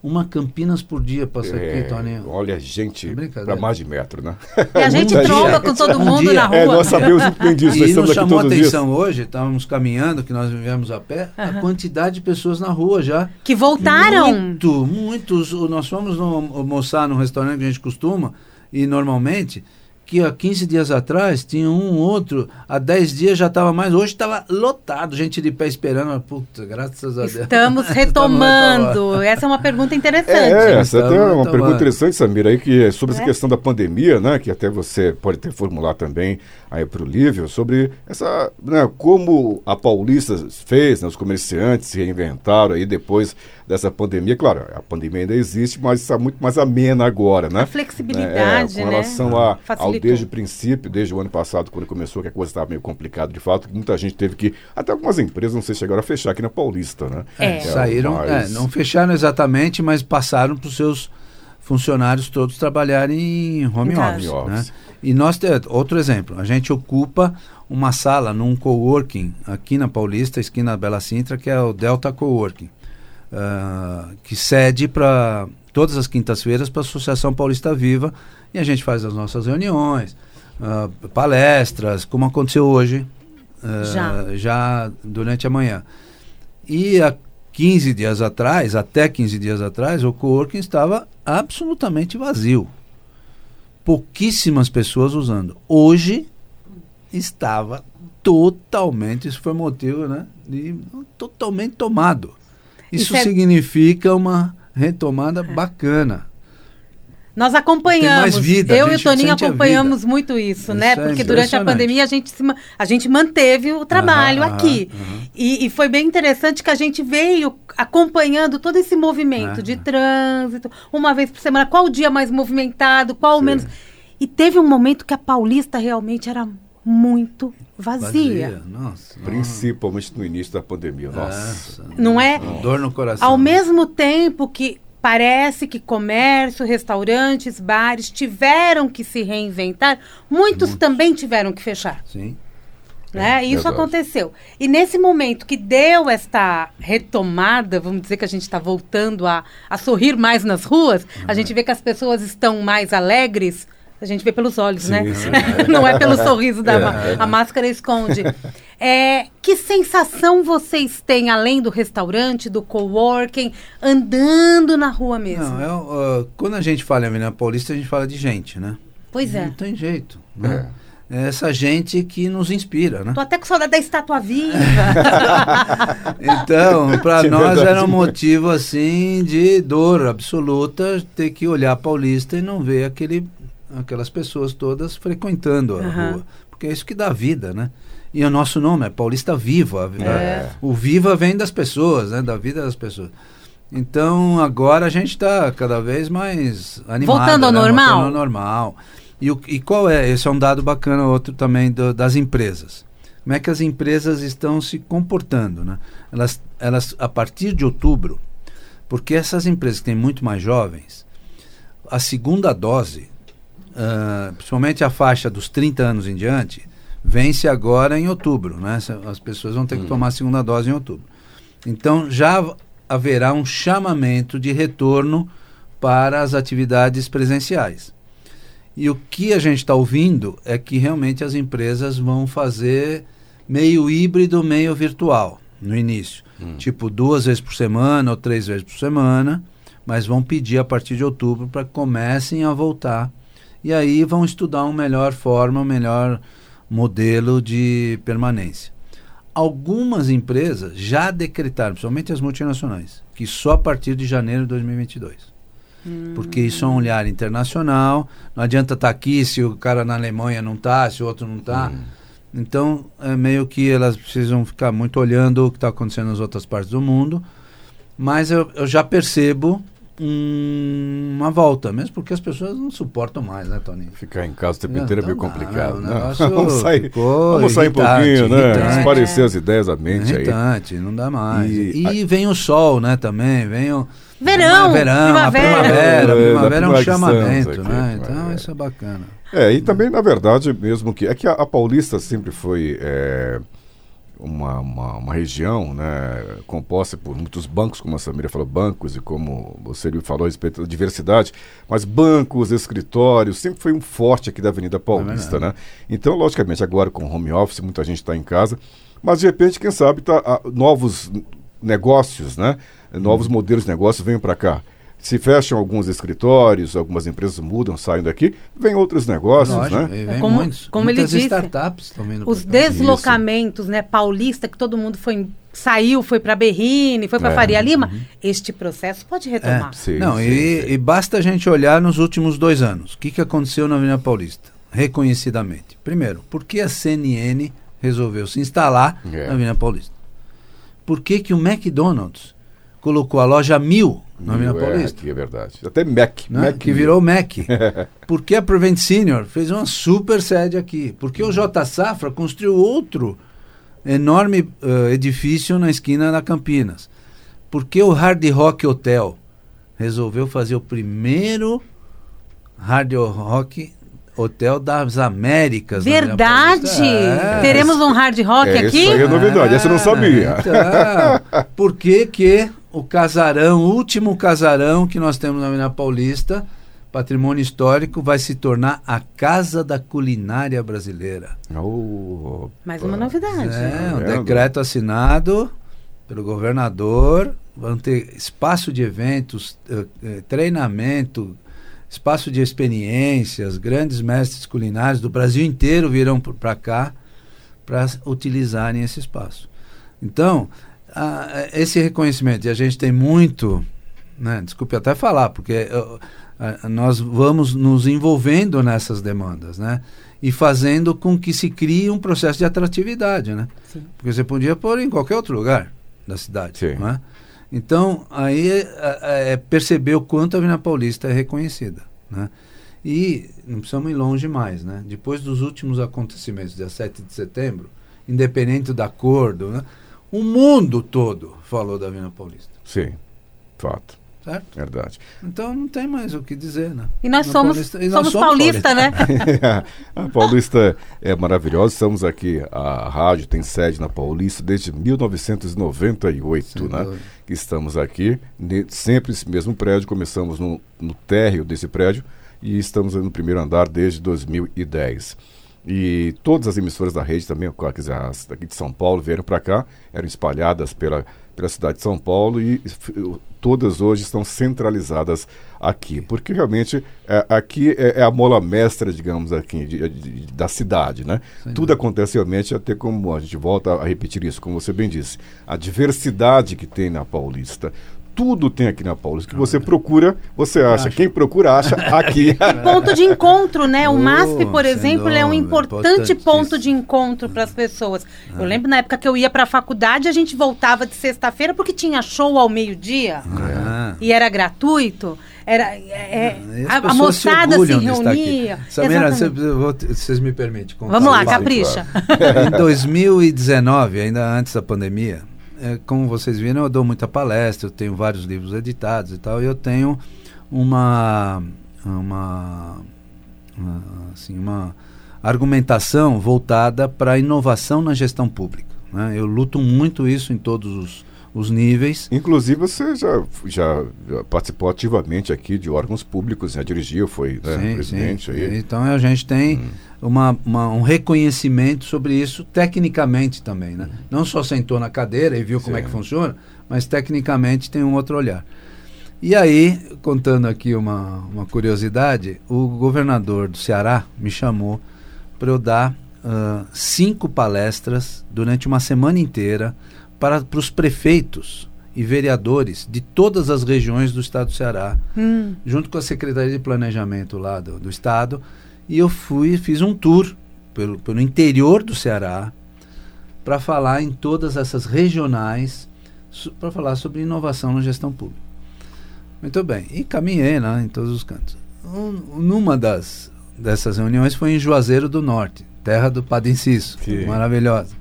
Uma Campinas por dia passa É, aqui, Toninho. olha, gente, É brincadeira. para mais de metro, né? E a gente Muita tromba gente. com todo Um mundo dia. na rua. É, nós sabemos muito bem disso, nós E nos estamos aqui chamou a todos os dias. atenção hoje, estávamos caminhando, que nós vivemos a pé, a quantidade de pessoas na rua já. Que voltaram. Muito, muitos. Nós fomos no, almoçar num restaurante que a gente costuma, e normalmente, que há 15 dias atrás tinha um outro, há 10 dias já estava mais, hoje estava lotado, gente de pé esperando. Puta, graças a Deus. Estamos retomando. Essa é uma pergunta interessante. É, essa Então, até é uma então, pergunta é. interessante, Samira, aí, que é sobre essa É. questão da pandemia, né? Que até você pode ter formular também aí para o Lívio, sobre essa, né, como a Paulista fez, né, os comerciantes se reinventaram aí depois dessa pandemia. Claro, a pandemia ainda existe, mas está muito mais amena agora, né? A flexibilidade, É, com né? relação a, ao desde o princípio, desde o ano passado, quando começou, que a coisa estava meio complicada de fato, que muita gente teve que, até algumas empresas, não sei se chegaram a fechar aqui na Paulista, né? É. Saíram, mas- é, não fecharam exatamente, mas passaram para os seus funcionários todos trabalharem em home office. Home né? E nós, outro exemplo, a gente ocupa uma sala num coworking aqui na Paulista, esquina Bela Sintra, que é o Delta Coworking, ah, que cede para todas as quintas-feiras para a Associação Paulista Viva e a gente faz as nossas reuniões, ah, palestras, como aconteceu hoje, ah, Já. já durante a manhã. E há 15 dias atrás, até 15 dias atrás, o coworking estava absolutamente vazio. Pouquíssimas pessoas usando. Hoje estava totalmente, isso foi motivo, né? De, totalmente tomado. Isso, Isso é- significa uma retomada bacana. Nós acompanhamos. Tem mais vida, a eu e o Toninho acompanhamos muito isso, Isso né? é Porque durante a pandemia a gente, se a gente manteve o trabalho Aham, aqui. aham. E, e foi bem interessante que a gente veio acompanhando todo esse movimento Ah. de trânsito, uma vez por semana, qual o dia mais movimentado, qual o menos. E teve um momento que a Paulista realmente era muito vazia. Vazia, Nossa. Principalmente no início da pandemia. Nossa. Nossa. Não é? Dor no coração. Ao mesmo tempo que parece que comércio, restaurantes, bares tiveram que se reinventar, muitos também tiveram que fechar. Sim. Né? Isso verdade. aconteceu. E nesse momento que deu esta retomada, vamos dizer que a gente está voltando a, a sorrir mais nas ruas, a gente vê que as pessoas estão mais alegres. A gente vê pelos olhos, Sim, né? sim. Não é pelo sorriso da ma- a máscara esconde. É, que sensação vocês têm além do restaurante, do coworking, andando na rua mesmo? Não, é, o- ah, quando a gente fala em Avenida Paulista, a gente fala de gente, né? Pois é. Não tem jeito. Né? É essa gente que nos inspira, né? Tô até com saudade da estátua viva. Então, para É nós verdade. era um motivo assim de dor absoluta ter que olhar Paulista e não ver aquele, aquelas pessoas todas frequentando a Aham. rua. Porque é isso que dá vida, né? E o nosso nome é Paulista Viva. É. O Viva vem das pessoas, né? Da vida das pessoas. Então, agora a gente está cada vez mais animado. Voltando ao né? normal? Voltando ao normal. E, o, e qual é? Esse é um dado bacana, outro também do- das empresas. Como é que as empresas estão se comportando, né? Elas, elas, a partir de outubro, porque essas empresas que têm muito mais jovens, a segunda dose, ah, principalmente a faixa dos 30 anos em diante, vence agora em outubro, né? As pessoas vão ter que tomar a segunda dose em outubro. Então já haverá um chamamento de retorno para as atividades presenciais. E o que a gente está ouvindo é que realmente as empresas vão fazer meio híbrido, meio virtual no início. Tipo duas vezes por semana ou três vezes por semana, mas vão pedir a partir de outubro para que comecem a voltar. E aí vão estudar uma melhor forma, um melhor modelo de permanência. Algumas empresas já decretaram, principalmente as multinacionais, que só a partir de janeiro de 2022 porque isso é um olhar internacional. Não adianta estar aqui se o cara na Alemanha não está, se o outro não está. Então, é meio que elas precisam ficar muito olhando o que está acontecendo nas outras partes do mundo. Mas eu, eu já percebo uma volta, mesmo porque as pessoas não suportam mais, né, Toninho? Ficar em casa o tempo Não, inteiro é meio então complicado. o né? negócio Vamos sair, ficou vamos sair um pouquinho, né? Esparecer as ideias, a mente aí. Irritante, não dá mais. E- E, vem o sol, né, também, vem o... Verão, verão, a primavera. primavera, É, a primavera é um primavera chamamento, aqui, né? Então é. isso é bacana. É, e também, na verdade, mesmo que. É que a, a Paulista sempre foi é, uma, uma, uma região né, composta por muitos bancos, como a Samira falou, bancos, e como você falou a respeito da diversidade, mas bancos, escritórios, sempre foi um forte aqui da Avenida Paulista, né? Então, logicamente, agora com home office, muita gente está em casa, mas de repente, quem sabe, tá, ah, novos negócios, né? Novos modelos de negócio vêm para cá. Se fecham alguns escritórios, algumas empresas mudam, saem daqui, vem outros negócios, Lógico, né? vem Como- muitos, como ele disse, startups vindo Os deslocamentos, né, paulista, que todo mundo foi, saiu, foi para Berrine, foi para É, Faria Lima, este processo pode retomar. Sim, Não, sim, e, sim. e basta a gente olhar nos últimos dois anos. O que, que aconteceu na Avenida Paulista? Reconhecidamente. Primeiro, por que a CNN resolveu se instalar É. na Avenida Paulista? Por que, que o McDonald's colocou a loja Mil na Mil, é, Paulista? é verdade. Até Mac. né? Mac que Mil. virou Mac. Por que a Prevent Senior fez uma super sede aqui? Porque o J Safra construiu outro enorme eh, edifício na esquina da Campinas? Porque o Hard Rock Hotel resolveu fazer o primeiro Hard Rock Hotel das Américas? na Avenida Verdade! É. Teremos um hard rock É, aqui? isso aí é novidade, essa eu não sabia. Então, por que que o casarão, o último casarão que nós temos na Avenida Paulista, patrimônio histórico, vai se tornar a Casa da Culinária Brasileira? Oh, Mais uma novidade. É, um decreto assinado pelo governador, vão ter espaço de eventos, eh, eh, treinamento, espaço de experiências, grandes mestres culinários do Brasil inteiro virão para cá para utilizarem esse espaço. Então, a- esse reconhecimento, e a gente tem muito, né, desculpe até falar, porque eh, a- nós vamos nos envolvendo nessas demandas, né? E fazendo com que se crie um processo de atratividade, né? Sim. Porque você podia pôr em qualquer outro lugar da cidade, Sim. não é? Então, aí é, é perceber o quanto a Avenida Paulista é reconhecida, né? E não precisamos ir longe mais, né? Depois dos últimos acontecimentos, dia 7 de setembro, independente do, né? o mundo todo falou da Avenida Paulista. Sim, fato. Certo? Verdade. Então não tem mais o que dizer, né? E nós Na somos, Paulista- e nós somos somos paulista, né? a Paulista é maravilhosa. Estamos aqui, a rádio tem sede na Paulista desde 1998, Sem né? dúvida. Que estamos aqui, sempre esse mesmo prédio. Começamos no, no térreo desse prédio e estamos no primeiro andar desde 2010. E todas as emissoras da rede também, quer dizer, as daqui de São Paulo vieram para cá, eram espalhadas pela, pela cidade de São Paulo e todas hoje estão centralizadas aqui, porque realmente é, aqui é, é a mola mestra, digamos, aqui de- de- de- da cidade, né? Sem Tudo acontece realmente até como a gente volta a repetir isso, como você bem disse, a diversidade que tem na Paulista. Tudo tem aqui na Paulista. O que você procura, você acha. Acha. Quem procura, acha aqui. ponto de encontro, né? O MASP, por exemplo, é um importante ponto de encontro para as pessoas. Eu lembro na época que eu ia para a faculdade, a gente voltava de sexta-feira porque tinha show ao meio-dia Ah. e era gratuito. Era é, a, moçada se, aqui. reunia. Samira, vocês me permitem contar Vamos lá, capricha. Em 2019, ainda antes da pandemia, é, como vocês viram, eu dou muita palestra, eu tenho vários livros editados e tal, e eu tenho uma, uma, uma, assim, uma argumentação voltada para a inovação na gestão pública. né? Eu luto muito isso em todos os, os níveis. Inclusive, você já, já já participou ativamente aqui de órgãos públicos, já dirigiu, foi né, Sim, presidente sim. aí. Então a gente tem Hum. Uma, uma- um reconhecimento sobre isso tecnicamente também, né? Não só sentou na cadeira e viu como é Sim. que funciona, mas tecnicamente tem um outro olhar. E aí, contando aqui uma, uma curiosidade, o governador do Ceará me chamou para eu dar ah, cinco palestras durante uma semana inteira para, para os prefeitos e vereadores de todas as regiões do estado do Ceará, Hum, junto com a Secretaria de Planejamento lá do, do Estado, e eu fui, fiz um tour pelo, pelo interior do Ceará para falar em todas essas regionais, para falar sobre inovação na gestão pública. Muito bem, e caminhei lá em todos os cantos. Um, numa das dessas reuniões foi em Juazeiro do Norte, terra do Padre Inciso, maravilhosa.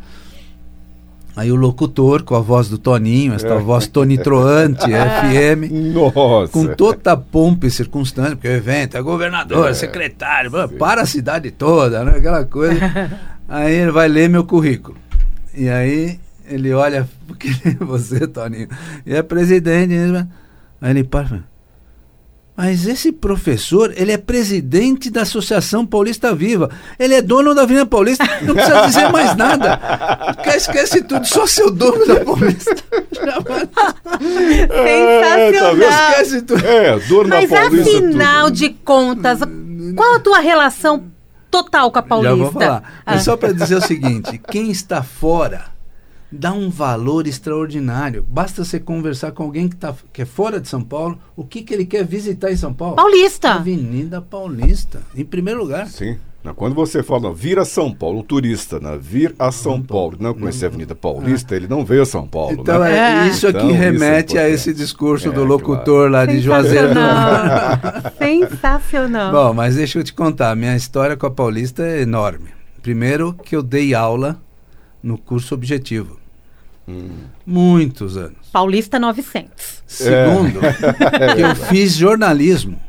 Aí o locutor, com a voz do Toninho, esta É. voz tonitroante, FM, Nossa! com toda a pompa e circunstância, porque o evento é governador, É. secretário, blá, para a cidade toda, né? aquela coisa. aí ele vai ler meu currículo. E aí ele olha, porque você, Toninho, e é presidente. né? Aí ele para e fala, mas esse professor, ele é presidente da Associação Paulista Viva. Ele é dono da Avenida Paulista. Não precisa dizer mais nada. Esquece tudo, só ser o dono da Paulista. Já vai- sensacional. Esquece tudo. É, dor na Mas Paulista. afinal tudo. de contas, qual a tua relação total com a Paulista? Já vou falar. Ah. Mas só para dizer o seguinte: quem está fora dá um valor extraordinário. Basta você conversar com alguém que, tá, que é fora de São Paulo, o que, que ele quer visitar em São Paulo? Paulista. Avenida Paulista, em primeiro lugar. Sim. Quando você fala, vir a São Paulo, um turista, né, vir a São Paulo, não conhecer a Avenida Paulista, ele não veio a São Paulo. Então, né? é, É. isso aqui Então, isso é remete a esse discurso É, do locutor lá de Juazeiro. Sensacional. Bom, mas deixa eu te contar, minha história com a Paulista é enorme. Primeiro que eu dei aula no curso objetivo. Hum. Muitos anos. Paulista 900. Segundo, que eu fiz jornalismo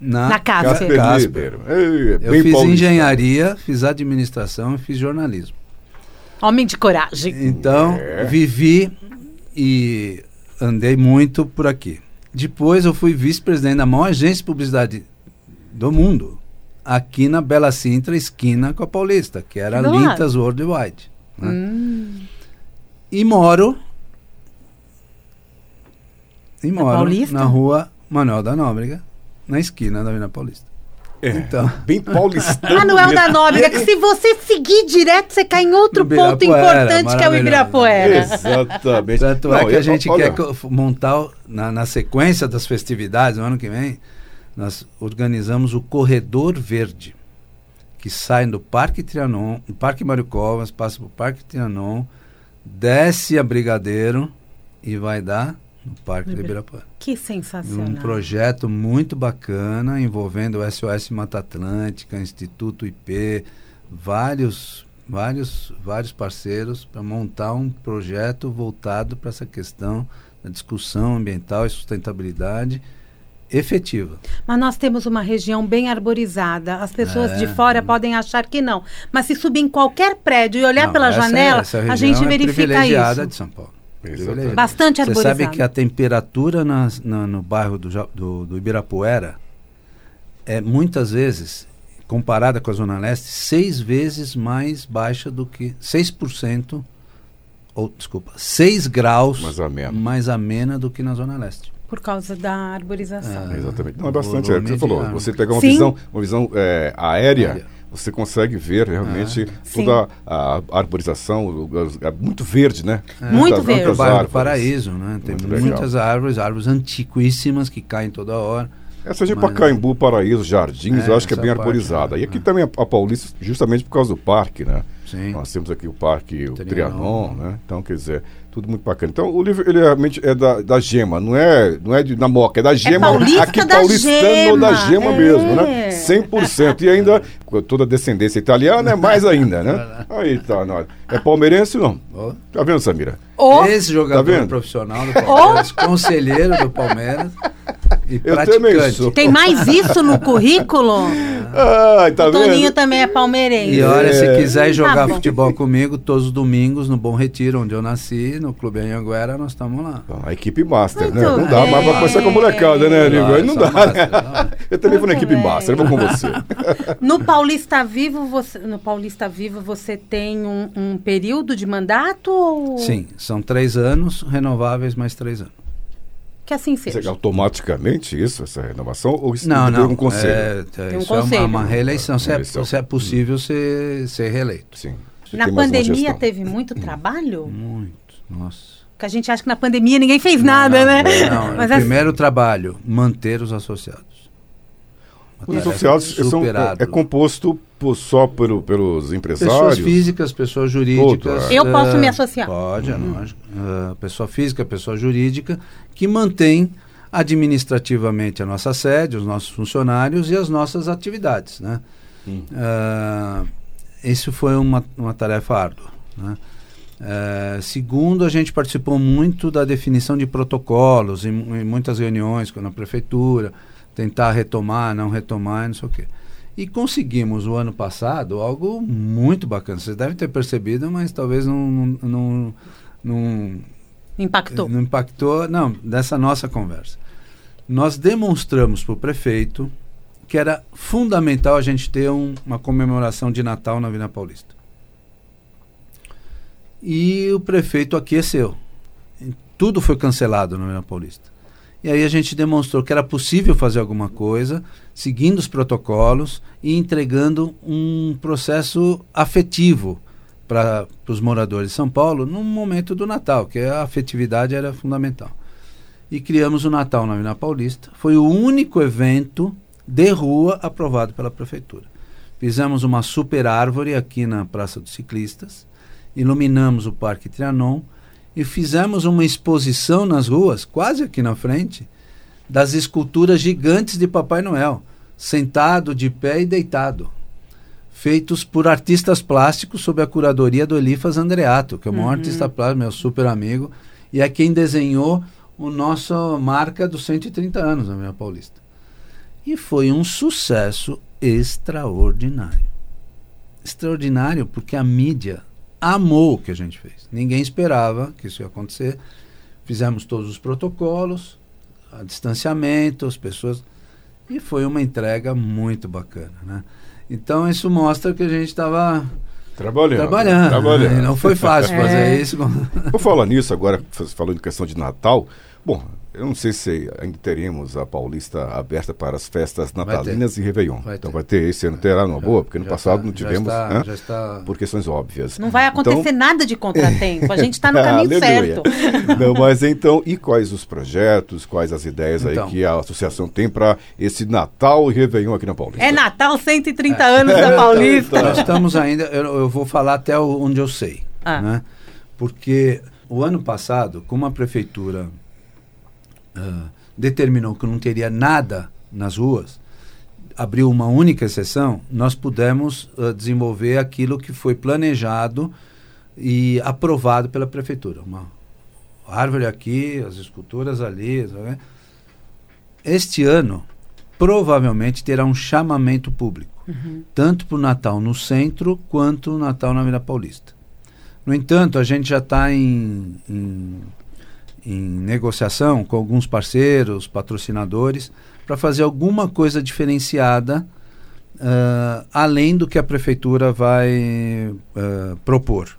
na, Na Casper. Casper Casper. Liber. Ei, Eu bem fiz paulista. engenharia, fiz administração e fiz jornalismo. Homem de coragem. Então, É. vivi e andei muito por aqui. Depois eu fui vice-presidente da maior agência de publicidade do mundo, aqui na Bela Sintra, esquina com a Paulista, que era. Lintas Worldwide. Né? Hum. E moro e Na moro Paulista? na rua Manuel da Nóbrega, na esquina da Avenida Paulista. É, Então. Bem paulistano. Manuel da mesmo. Nóbrega, que se você seguir direto, você cai em outro ponto importante que é o. Ibirapuera. Exatamente. Tanto é que a gente olha, quer montar, na, na sequência das festividades, no ano que vem, nós organizamos o Corredor Verde, que sai do Parque Trianon, do Parque Mário Covas, passa para o Parque Trianon, desce a Brigadeiro e vai dar no Parque do Ibirapuera. Que sensacional. Um projeto muito bacana envolvendo o SOS Mata Atlântica, Instituto IP, vários vários vários parceiros para montar um projeto voltado para essa questão da discussão ambiental e sustentabilidade efetiva. Mas nós temos uma região bem arborizada. As pessoas é. de fora podem achar que não. Mas se subir em qualquer prédio e olhar não, pela essa, janela, essa a gente é verifica isso. de São Paulo. Bastante arborizada. Você sabe que a temperatura na, na, no bairro do, do, do Ibirapuera é muitas vezes, comparada com a Zona Leste, seis vezes mais baixa do que 6%, ou desculpa, 6 graus mais amena. mais amena do que na Zona Leste. Por causa da arborização. É, exatamente. Não, é bastante. É o que você falou. Você pegar uma Sim. visão, uma visão é, aérea, você consegue ver realmente ah, toda a, a arborização, é muito verde, né? É. Muito verde. O bairro do Paraíso, né? Tem muito muitas legal. árvores, árvores antiquíssimas que caem toda hora. Essa de Pacaembu, Paraíso, Jardins, é, eu acho que é bem arborizada. Parte, e aqui é. também a, Paulista, justamente por causa do parque, né? Sim. Nós temos aqui o parque, o Trianon, né? Então, quer dizer, tudo muito bacana. Então, o livro, ele realmente é da, da Gema, não é, não é de, da Moca, é da Gema. É paulista aqui da paulistano Gema. da Gema é. mesmo, né? 100%. E ainda, com toda a descendência italiana, é mais ainda, né? Aí tá, não. É palmeirense não? Oh. Tá vendo, Samira? Oh. Esse jogador tá profissional do Palmeiras, oh. conselheiro do Palmeiras. E eu também sou. Tem mais isso no currículo? Ai, tá o Toninho vendo? também é palmeirense. E olha, se é. quiser jogar tá futebol comigo, todos os domingos no Bom Retiro, onde eu nasci, no Clube Anhanguera, nós estamos lá. A equipe master, né? Muito né? Não dá mais pra começar com a molecada, né, Nigo? Aí não dá, né? Eu também vou na equipe bem. master, eu vou com você. No Paulista Vivo, você, no Paulista Vivo, você tem um, um período de mandato? Ou... Sim, são três anos, renováveis mais três anos. Que assim seja. Seja automaticamente isso, essa renovação? Ou isso não, não, um conselho? É, é, isso conselho. é uma, uma reeleição, se é, se é possível hum. ser, ser reeleito. Sim. Na pandemia teve muito trabalho? Muito, nossa. Porque a gente acha que na pandemia ninguém fez nada, não, né? Não, Mas assim... primeiro trabalho, manter os associados. Os associados são, é, é composto por, só por, pelos empresários? Pessoas físicas, pessoas jurídicas. Eu posso me associar? Pode, é uhum. lógico. Uh, pessoa física, pessoa jurídica, que mantém administrativamente a nossa sede, os nossos funcionários e as nossas atividades. Né? Uh, isso foi uma, uma tarefa árdua. Né? Uh, segundo, a gente participou muito da definição de protocolos em, em muitas reuniões na prefeitura, tentar retomar, não retomar, não sei o quê. E conseguimos o ano passado algo muito bacana. Vocês devem ter percebido, mas talvez não, não, não impactou. Não impactou, não, dessa nossa conversa. Nós demonstramos para o prefeito que era fundamental a gente ter um, uma comemoração de Natal na Vila Paulista. E o prefeito aqueceu. Tudo foi cancelado na Vila Paulista. E aí a gente demonstrou que era possível fazer alguma coisa, seguindo os protocolos e entregando um processo afetivo para os moradores de São Paulo no momento do Natal, que a afetividade era fundamental. E criamos o Natal na Avenida Paulista. Foi o único evento de rua aprovado pela prefeitura. Fizemos uma super árvore aqui na Praça dos Ciclistas, iluminamos o Parque Trianon e fizemos uma exposição nas ruas, quase aqui na frente, das esculturas gigantes de Papai Noel, sentado, de pé e deitado, feitos por artistas plásticos sob a curadoria do Elifas Andreato, que é o maior uhum. artista plástico, meu super amigo, e é quem desenhou o nosso marca dos 130 anos na minha Paulista. E foi um sucesso extraordinário. Extraordinário porque a mídia amou o que a gente fez. Ninguém esperava que isso ia acontecer. Fizemos todos os protocolos, a distanciamento, as pessoas. E foi uma entrega muito bacana. Né? Então isso mostra que a gente estava Trabalhando. Trabalhando. trabalhando. Né? Não foi fácil é. fazer isso. Por falar nisso, agora falando em questão de Natal, bom, eu não sei se ainda teremos a Paulista aberta para as festas natalinas e Réveillon. Vai então vai ter, esse ano terá uma boa, porque no passado tá, não tivemos, está, né? está... por questões óbvias. Não vai acontecer então... nada de contratempo, a gente está no caminho certo. não, mas então, e quais os projetos, quais as ideias então, aí que a associação tem para esse Natal e Réveillon aqui na Paulista? É Natal, 130 é. anos da Paulista. Nós estamos ainda, eu, eu, vou falar até onde eu sei, ah. né? Porque o ano passado, como a prefeitura uh, determinou que não teria nada nas ruas, abriu uma única exceção, nós pudemos uh, desenvolver aquilo que foi planejado e aprovado pela prefeitura. Uma árvore aqui, as esculturas ali. Sabe? Este ano, provavelmente terá um chamamento público, uhum. tanto para o Natal no centro quanto o Natal na Vila Paulista. No entanto, a gente já está em, em, em negociação com alguns parceiros, patrocinadores, para fazer alguma coisa diferenciada uh, além do que a prefeitura vai uh, propor.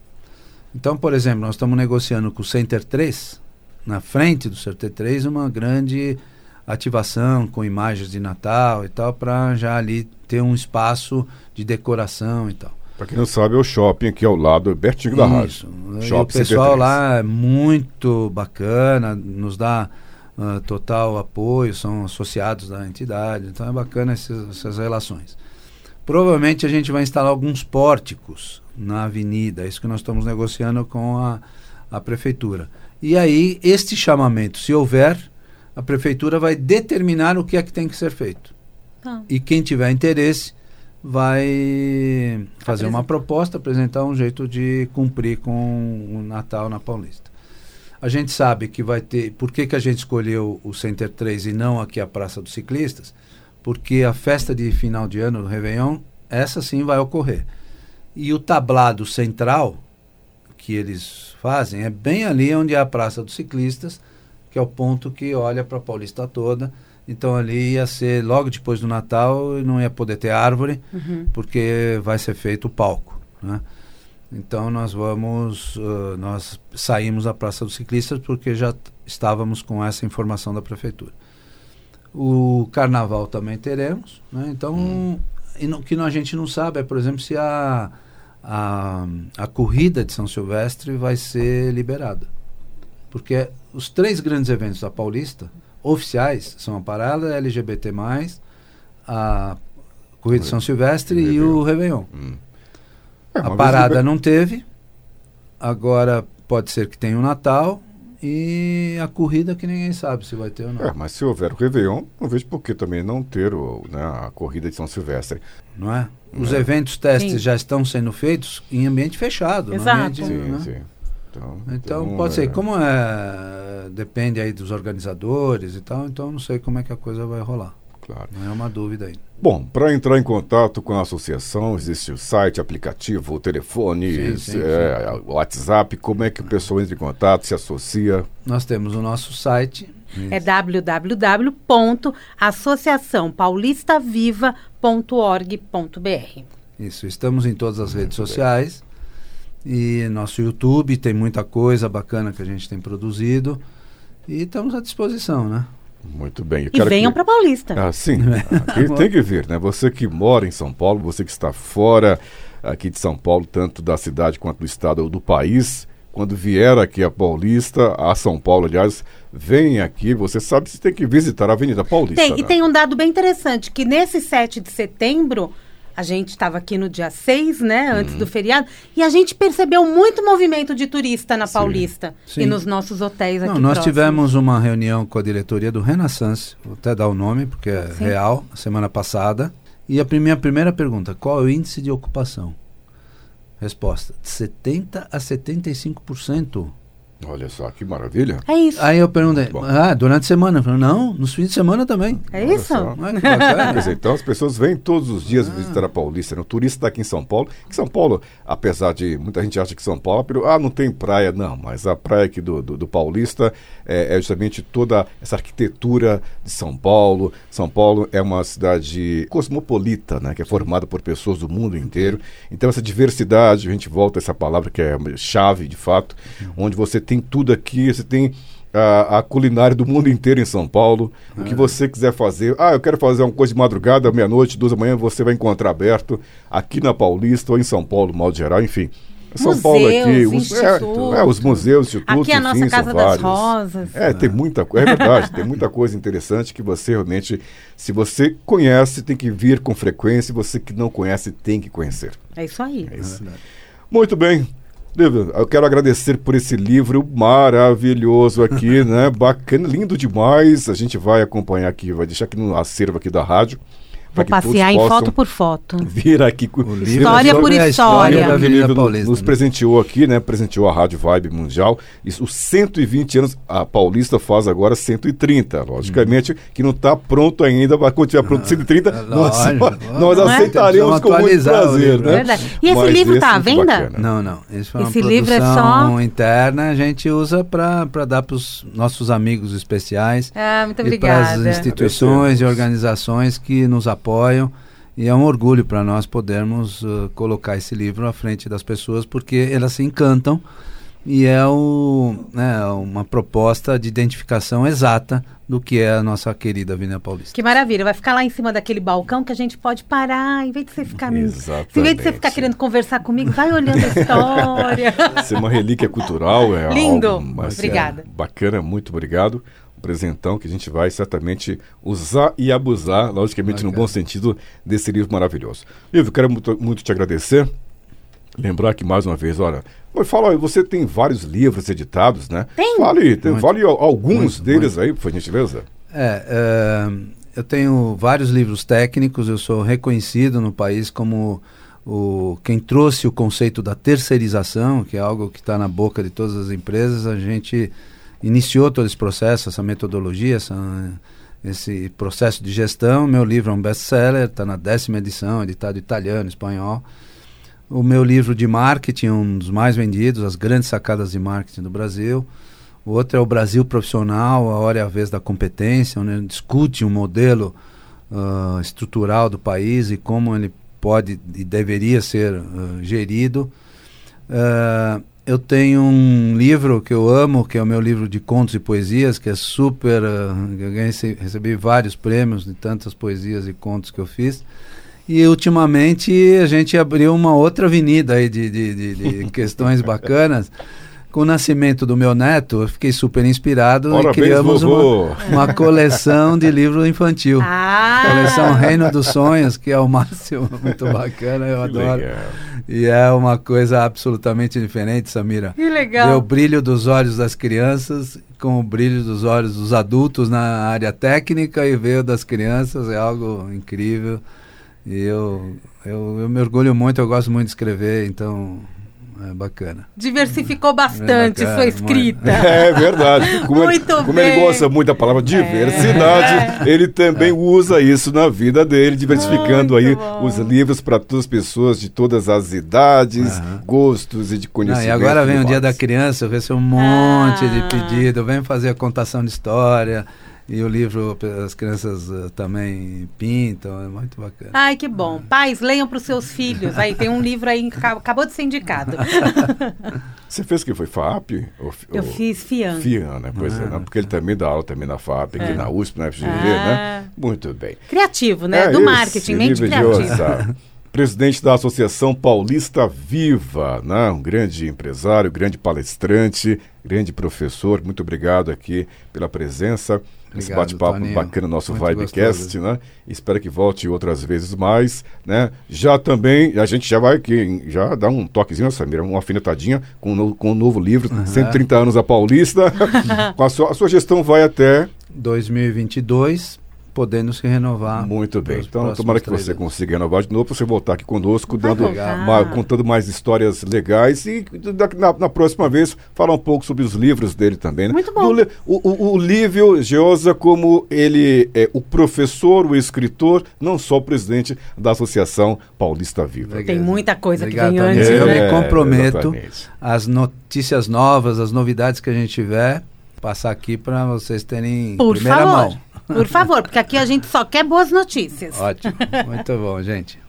Então, por exemplo, nós estamos negociando com o Center 3, na frente do Center 3, uma grande ativação com imagens de Natal e tal, para já ali ter um espaço de decoração e tal. Para quem não sabe, é o shopping aqui ao lado, pertinho da rádio. Shopping o pessoal lá é muito bacana, nos dá uh, total apoio, são associados da entidade, então é bacana esses, essas relações. Provavelmente a gente vai instalar alguns pórticos na avenida, é isso que nós estamos negociando com a, a prefeitura. E aí, este chamamento, se houver, a prefeitura vai determinar o que é que tem que ser feito. Tá. E quem tiver interesse vai fazer uma proposta, apresentar um jeito de cumprir com o Natal na Paulista. A gente sabe que vai ter. Por que, que a gente escolheu o Center 3 e não aqui a Praça dos Ciclistas? Porque a festa de final de ano do Réveillon, essa sim vai ocorrer. E o tablado central que eles fazem é bem ali onde é a Praça dos Ciclistas, que é o ponto que olha para a Paulista toda. Então ali ia ser logo depois do Natal, não ia poder ter árvore, uhum. porque vai ser feito o palco. Né? Então nós vamos, uh, nós saímos da Praça dos Ciclistas porque já estávamos com essa informação da prefeitura. O carnaval também teremos, né? então hum. o que a gente não sabe é, por exemplo, se a, a, a corrida de São Silvestre vai ser liberada. Porque os três grandes eventos da Paulista, oficiais, são a Parada LGBT, a Corrida de São Silvestre e o Réveillon. Hum. É, a parada não teve, agora pode ser que tenha o um Natal e a corrida que ninguém sabe se vai ter ou não. É, mas se houver o Réveillon, não vejo por que também não ter o, né, a corrida de São Silvestre. Não é? Os é. eventos testes sim. já estão sendo feitos em ambiente fechado. Exato. Ambiente, sim, né? sim. Então, então, então pode é... ser, como é, depende aí dos organizadores e tal, então não sei como é que a coisa vai rolar. Claro. Não é uma dúvida aí. Bom, para entrar em contato com a associação, existe o site, aplicativo, o telefone, sim, sim, é, sim. WhatsApp, como é que o pessoal entra em contato, se associa? Nós temos o nosso site. É www.associaçãopaulistaviva.org.br Isso, estamos em todas as redes sociais. E nosso YouTube tem muita coisa bacana que a gente tem produzido. E estamos à disposição, né? Muito bem. e venham que... para Paulista. Ah, sim. Aqui tem que vir, né? Você que mora em São Paulo, você que está fora aqui de São Paulo, tanto da cidade quanto do estado ou do país, quando vier aqui a Paulista, a São Paulo, aliás, vem aqui, você sabe que você tem que visitar a Avenida Paulista. Tem, né? e tem um dado bem interessante, que nesse 7 de setembro a gente estava aqui no dia 6, né, antes uhum. do feriado, e a gente percebeu muito movimento de turista na sim, Paulista sim. e nos nossos hotéis aqui Não, Nós próximos. tivemos uma reunião com a diretoria do Renaissance, vou até dar o nome, porque é sim. real, semana passada. E a minha primeira pergunta, qual é o índice de ocupação? Resposta, de 70% a 75%. Olha só, que maravilha. É isso. Aí eu perguntei, ah, durante a semana? Eu falei, não, nos fins de semana também. É Olha isso? Quer dizer, então as pessoas vêm todos os dias ah. visitar a Paulista. Né? O turista está aqui em São Paulo. Que São Paulo, apesar de muita gente acha que São Paulo, ah, não tem praia. Não, mas a praia aqui do, do, do Paulista é, é, justamente toda essa arquitetura de São Paulo. São Paulo é uma cidade cosmopolita, né? Que é formada por pessoas do mundo inteiro. Então essa diversidade, a gente volta a essa palavra que é chave, de fato, uhum. onde você tem tudo aqui, você tem a, a, culinária do mundo inteiro em São Paulo. É. O que é. você quiser fazer. Ah, eu quero fazer uma coisa de madrugada, meia-noite, duas da manhã, você vai encontrar aberto aqui na Paulista ou em São Paulo, modo geral, enfim. São museus, Paulo aqui, os, é, é, os museus, institutos, aqui é a nossa enfim, Casa das Rosas. É, tem muita coisa, é verdade, tem muita coisa interessante que você realmente, se você conhece, tem que vir com frequência, e você que não conhece, tem que conhecer. É isso aí. É isso. Muito bem. Eu quero agradecer por esse livro maravilhoso aqui, né? Bacana, lindo demais. A gente vai acompanhar aqui, vai deixar aqui no acervo aqui da rádio. Vou passear em foto por foto. Vir aqui com o livro história por história. história da Avenida Paulista. Nos né? presenteou aqui, né? Presenteou a Rádio Vibe Mundial. Isso, os 120 anos, a Paulista faz agora 130. Logicamente hum. que não está pronto ainda, mas quando tiver pronto 130, ah, nós, nós é? aceitaremos com muito prazer. Né? Verdade. E esse mas livro está à venda? Bacana. Não, não. Esse, uma esse livro é só interna, a gente usa para dar para os nossos amigos especiais. Ah, muito obrigada. Para as instituições e organizações que nos apoiam apoiam. E é um orgulho para nós podermos uh, colocar esse livro à frente das pessoas, porque elas se encantam e é o, né, uma proposta de identificação exata do que é a nossa querida Avenida Paulista. Que maravilha, vai ficar lá em cima daquele balcão que a gente pode parar, em vez de você ficar, Exatamente. em vez de você ficar querendo conversar comigo, vai olhando a história. Isso é uma relíquia cultural, é lindo. Algo, Obrigada. É bacana, muito obrigado presentão que a gente vai certamente usar e abusar, logicamente no bom sentido, desse livro maravilhoso. Livro, quero muito, muito te agradecer. Lembrar que mais uma vez, olha, fala, você tem vários livros editados, né? Tem. Fale, tem, fale alguns muito, deles muito. aí, por gentileza. É, é, eu tenho vários livros técnicos, eu sou reconhecido no país como o, quem trouxe o conceito da terceirização, que é algo que está na boca de todas as empresas, a gente iniciou todo esse processo, essa metodologia, essa, esse processo de gestão. Meu livro é um best-seller, está na décima edição, editado italiano, espanhol. O meu livro de marketing, um dos mais vendidos, As Grandes Sacadas de Marketing do Brasil. O outro é o Brasil Profissional, A Hora e a Vez da Competência, onde discute um modelo uh, estrutural do país e como ele pode e deveria ser uh, gerido. Uh, eu tenho um livro que eu amo, que é o meu livro de contos e poesias, que é super. Uh, eu recebi vários prêmios de tantas poesias e contos que eu fiz. E ultimamente a gente abriu uma outra avenida aí de, de, de, de questões bacanas. Com o nascimento do meu neto, eu fiquei super inspirado Parabéns, e criamos uma, uma, coleção de livro infantil. Ah. Coleção Reino dos Sonhos, que é o máximo, muito bacana, eu que adoro. Legal. E é uma coisa absolutamente diferente, Samira. Que legal. Vê o brilho dos olhos das crianças com o brilho dos olhos dos adultos na área técnica e ver das crianças é algo incrível. E eu, eu, eu me orgulho muito, eu gosto muito de escrever, então é bacana. Diversificou bastante é bacana, sua escrita. É verdade. Como muito ele, como ele gosta muito da palavra diversidade, é. ele também usa isso na vida dele, diversificando muito aí bom. os livros para todas as pessoas de todas as idades, uhum. gostos e de conhecimento. e agora vem o Dia da Criança, eu recebo um monte ah. de pedido, vem fazer a contação de história. E o livro as crianças uh, também pintam, é muito bacana. Ai, que bom. Pais, leiam para os seus filhos. Aí tem um livro aí, acabou de ser indicado. Você fez que foi FAP? Ou, Eu ou, fiz FIAN. FIAN, né? Pois é, ah. é, né? porque ele também dá aula também na FAP, aqui é. na USP, na FGV, né? ah. né? Muito bem. Criativo, né? É Do marketing, mente criativa. Presidente da Associação Paulista Viva, né? um grande empresário, grande palestrante, grande professor. Muito obrigado aqui pela presença. Obrigado, Esse bate-papo bacana no nosso Muito Vibecast, gostoso. né? Espero que volte outras vezes mais, né? Já também, a gente já vai aqui, já dá um toquezinho, Samira, uma afinetadinha com, com o novo livro, uhum. 130 anos a Paulista. a, sua, a sua gestão vai até... 2022 podendo se renovar. Muito bem. Então, tomara que você consiga renovar de novo para você voltar aqui conosco, dando, uma, contando mais histórias legais e na, na, próxima vez falar um pouco sobre os livros dele também. Né? Muito bom. Do, o, o, o Lívio Geosa, como ele é o professor, o escritor, não só o presidente da Associação Paulista Viva. Tem muita coisa Obrigado, que vem antes. Eu né? me comprometo é, as notícias novas, as novidades que a gente tiver, passar aqui para vocês terem Por primeira favor. mão. Por favor, porque aqui a gente só quer boas notícias. Ótimo. Muito bom, gente.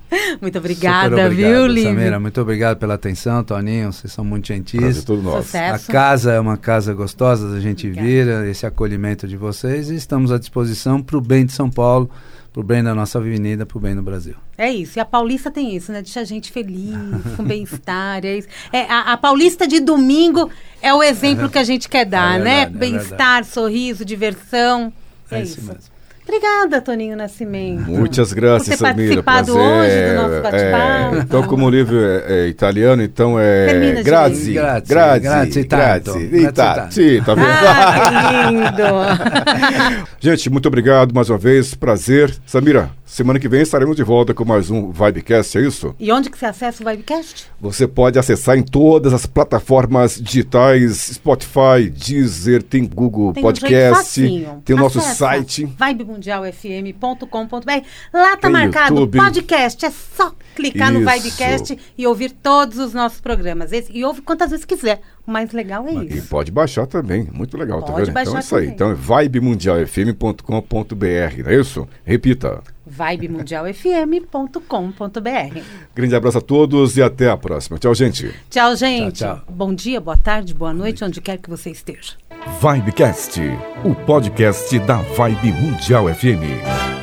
Muito obrigada, obrigado, viu, Lívia? Samira, muito obrigado pela atenção, Toninho. Vocês são muito gentis. Tudo nosso. Sucesso. A casa é uma casa gostosa da gente vir, esse acolhimento de vocês e estamos à disposição para o bem de São Paulo, para o bem da nossa avenida, para o bem do Brasil. É isso. E a Paulista tem isso, né? Deixa a gente feliz, com bem-estar. É, é a, a, Paulista de domingo é o exemplo é, que a gente quer dar, é né? É bem-estar, sorriso, diversão. É, é isso mesmo. Obrigada, Toninho Nascimento. Muitas graças, Por ter Samira. participado Prazer. hoje do nosso bate-papo. É, então, como o livro é, é italiano, então é Termina Grazi. direito. Grazi. Grazie, tanto. Grazie. Grazie. Sim, tá vendo? Ah, que lindo! Gente, muito obrigado mais uma vez. Prazer. Samira, semana que vem estaremos de volta com mais um Vibecast, é isso? e onde que você acessa o Vibecast? Você pode acessar em todas as plataformas digitais, Spotify, Deezer, tem Google Tem um Podcast, facinho. tem o nosso Acessa site. vibemundialfm.com.br. Lá tá Tem marcado YouTube. podcast. É só clicar no Isso. Vibecast e ouvir todos os nossos programas. Esse- e ouve quantas vezes quiser. O mais legal é E isso. pode baixar também, muito legal, tá Pode vendo? Então baixar é isso aí. também. Então é vibemundialfm.com.br, não é isso? Repita. vibemundialfm.com.br. Grande abraço a todos e até a próxima. Tchau, gente. Tchau, gente. Tchau, tchau. Bom dia, boa tarde, boa noite, onde quer que você esteja. Vibecast, o podcast da Vibe Mundial FM.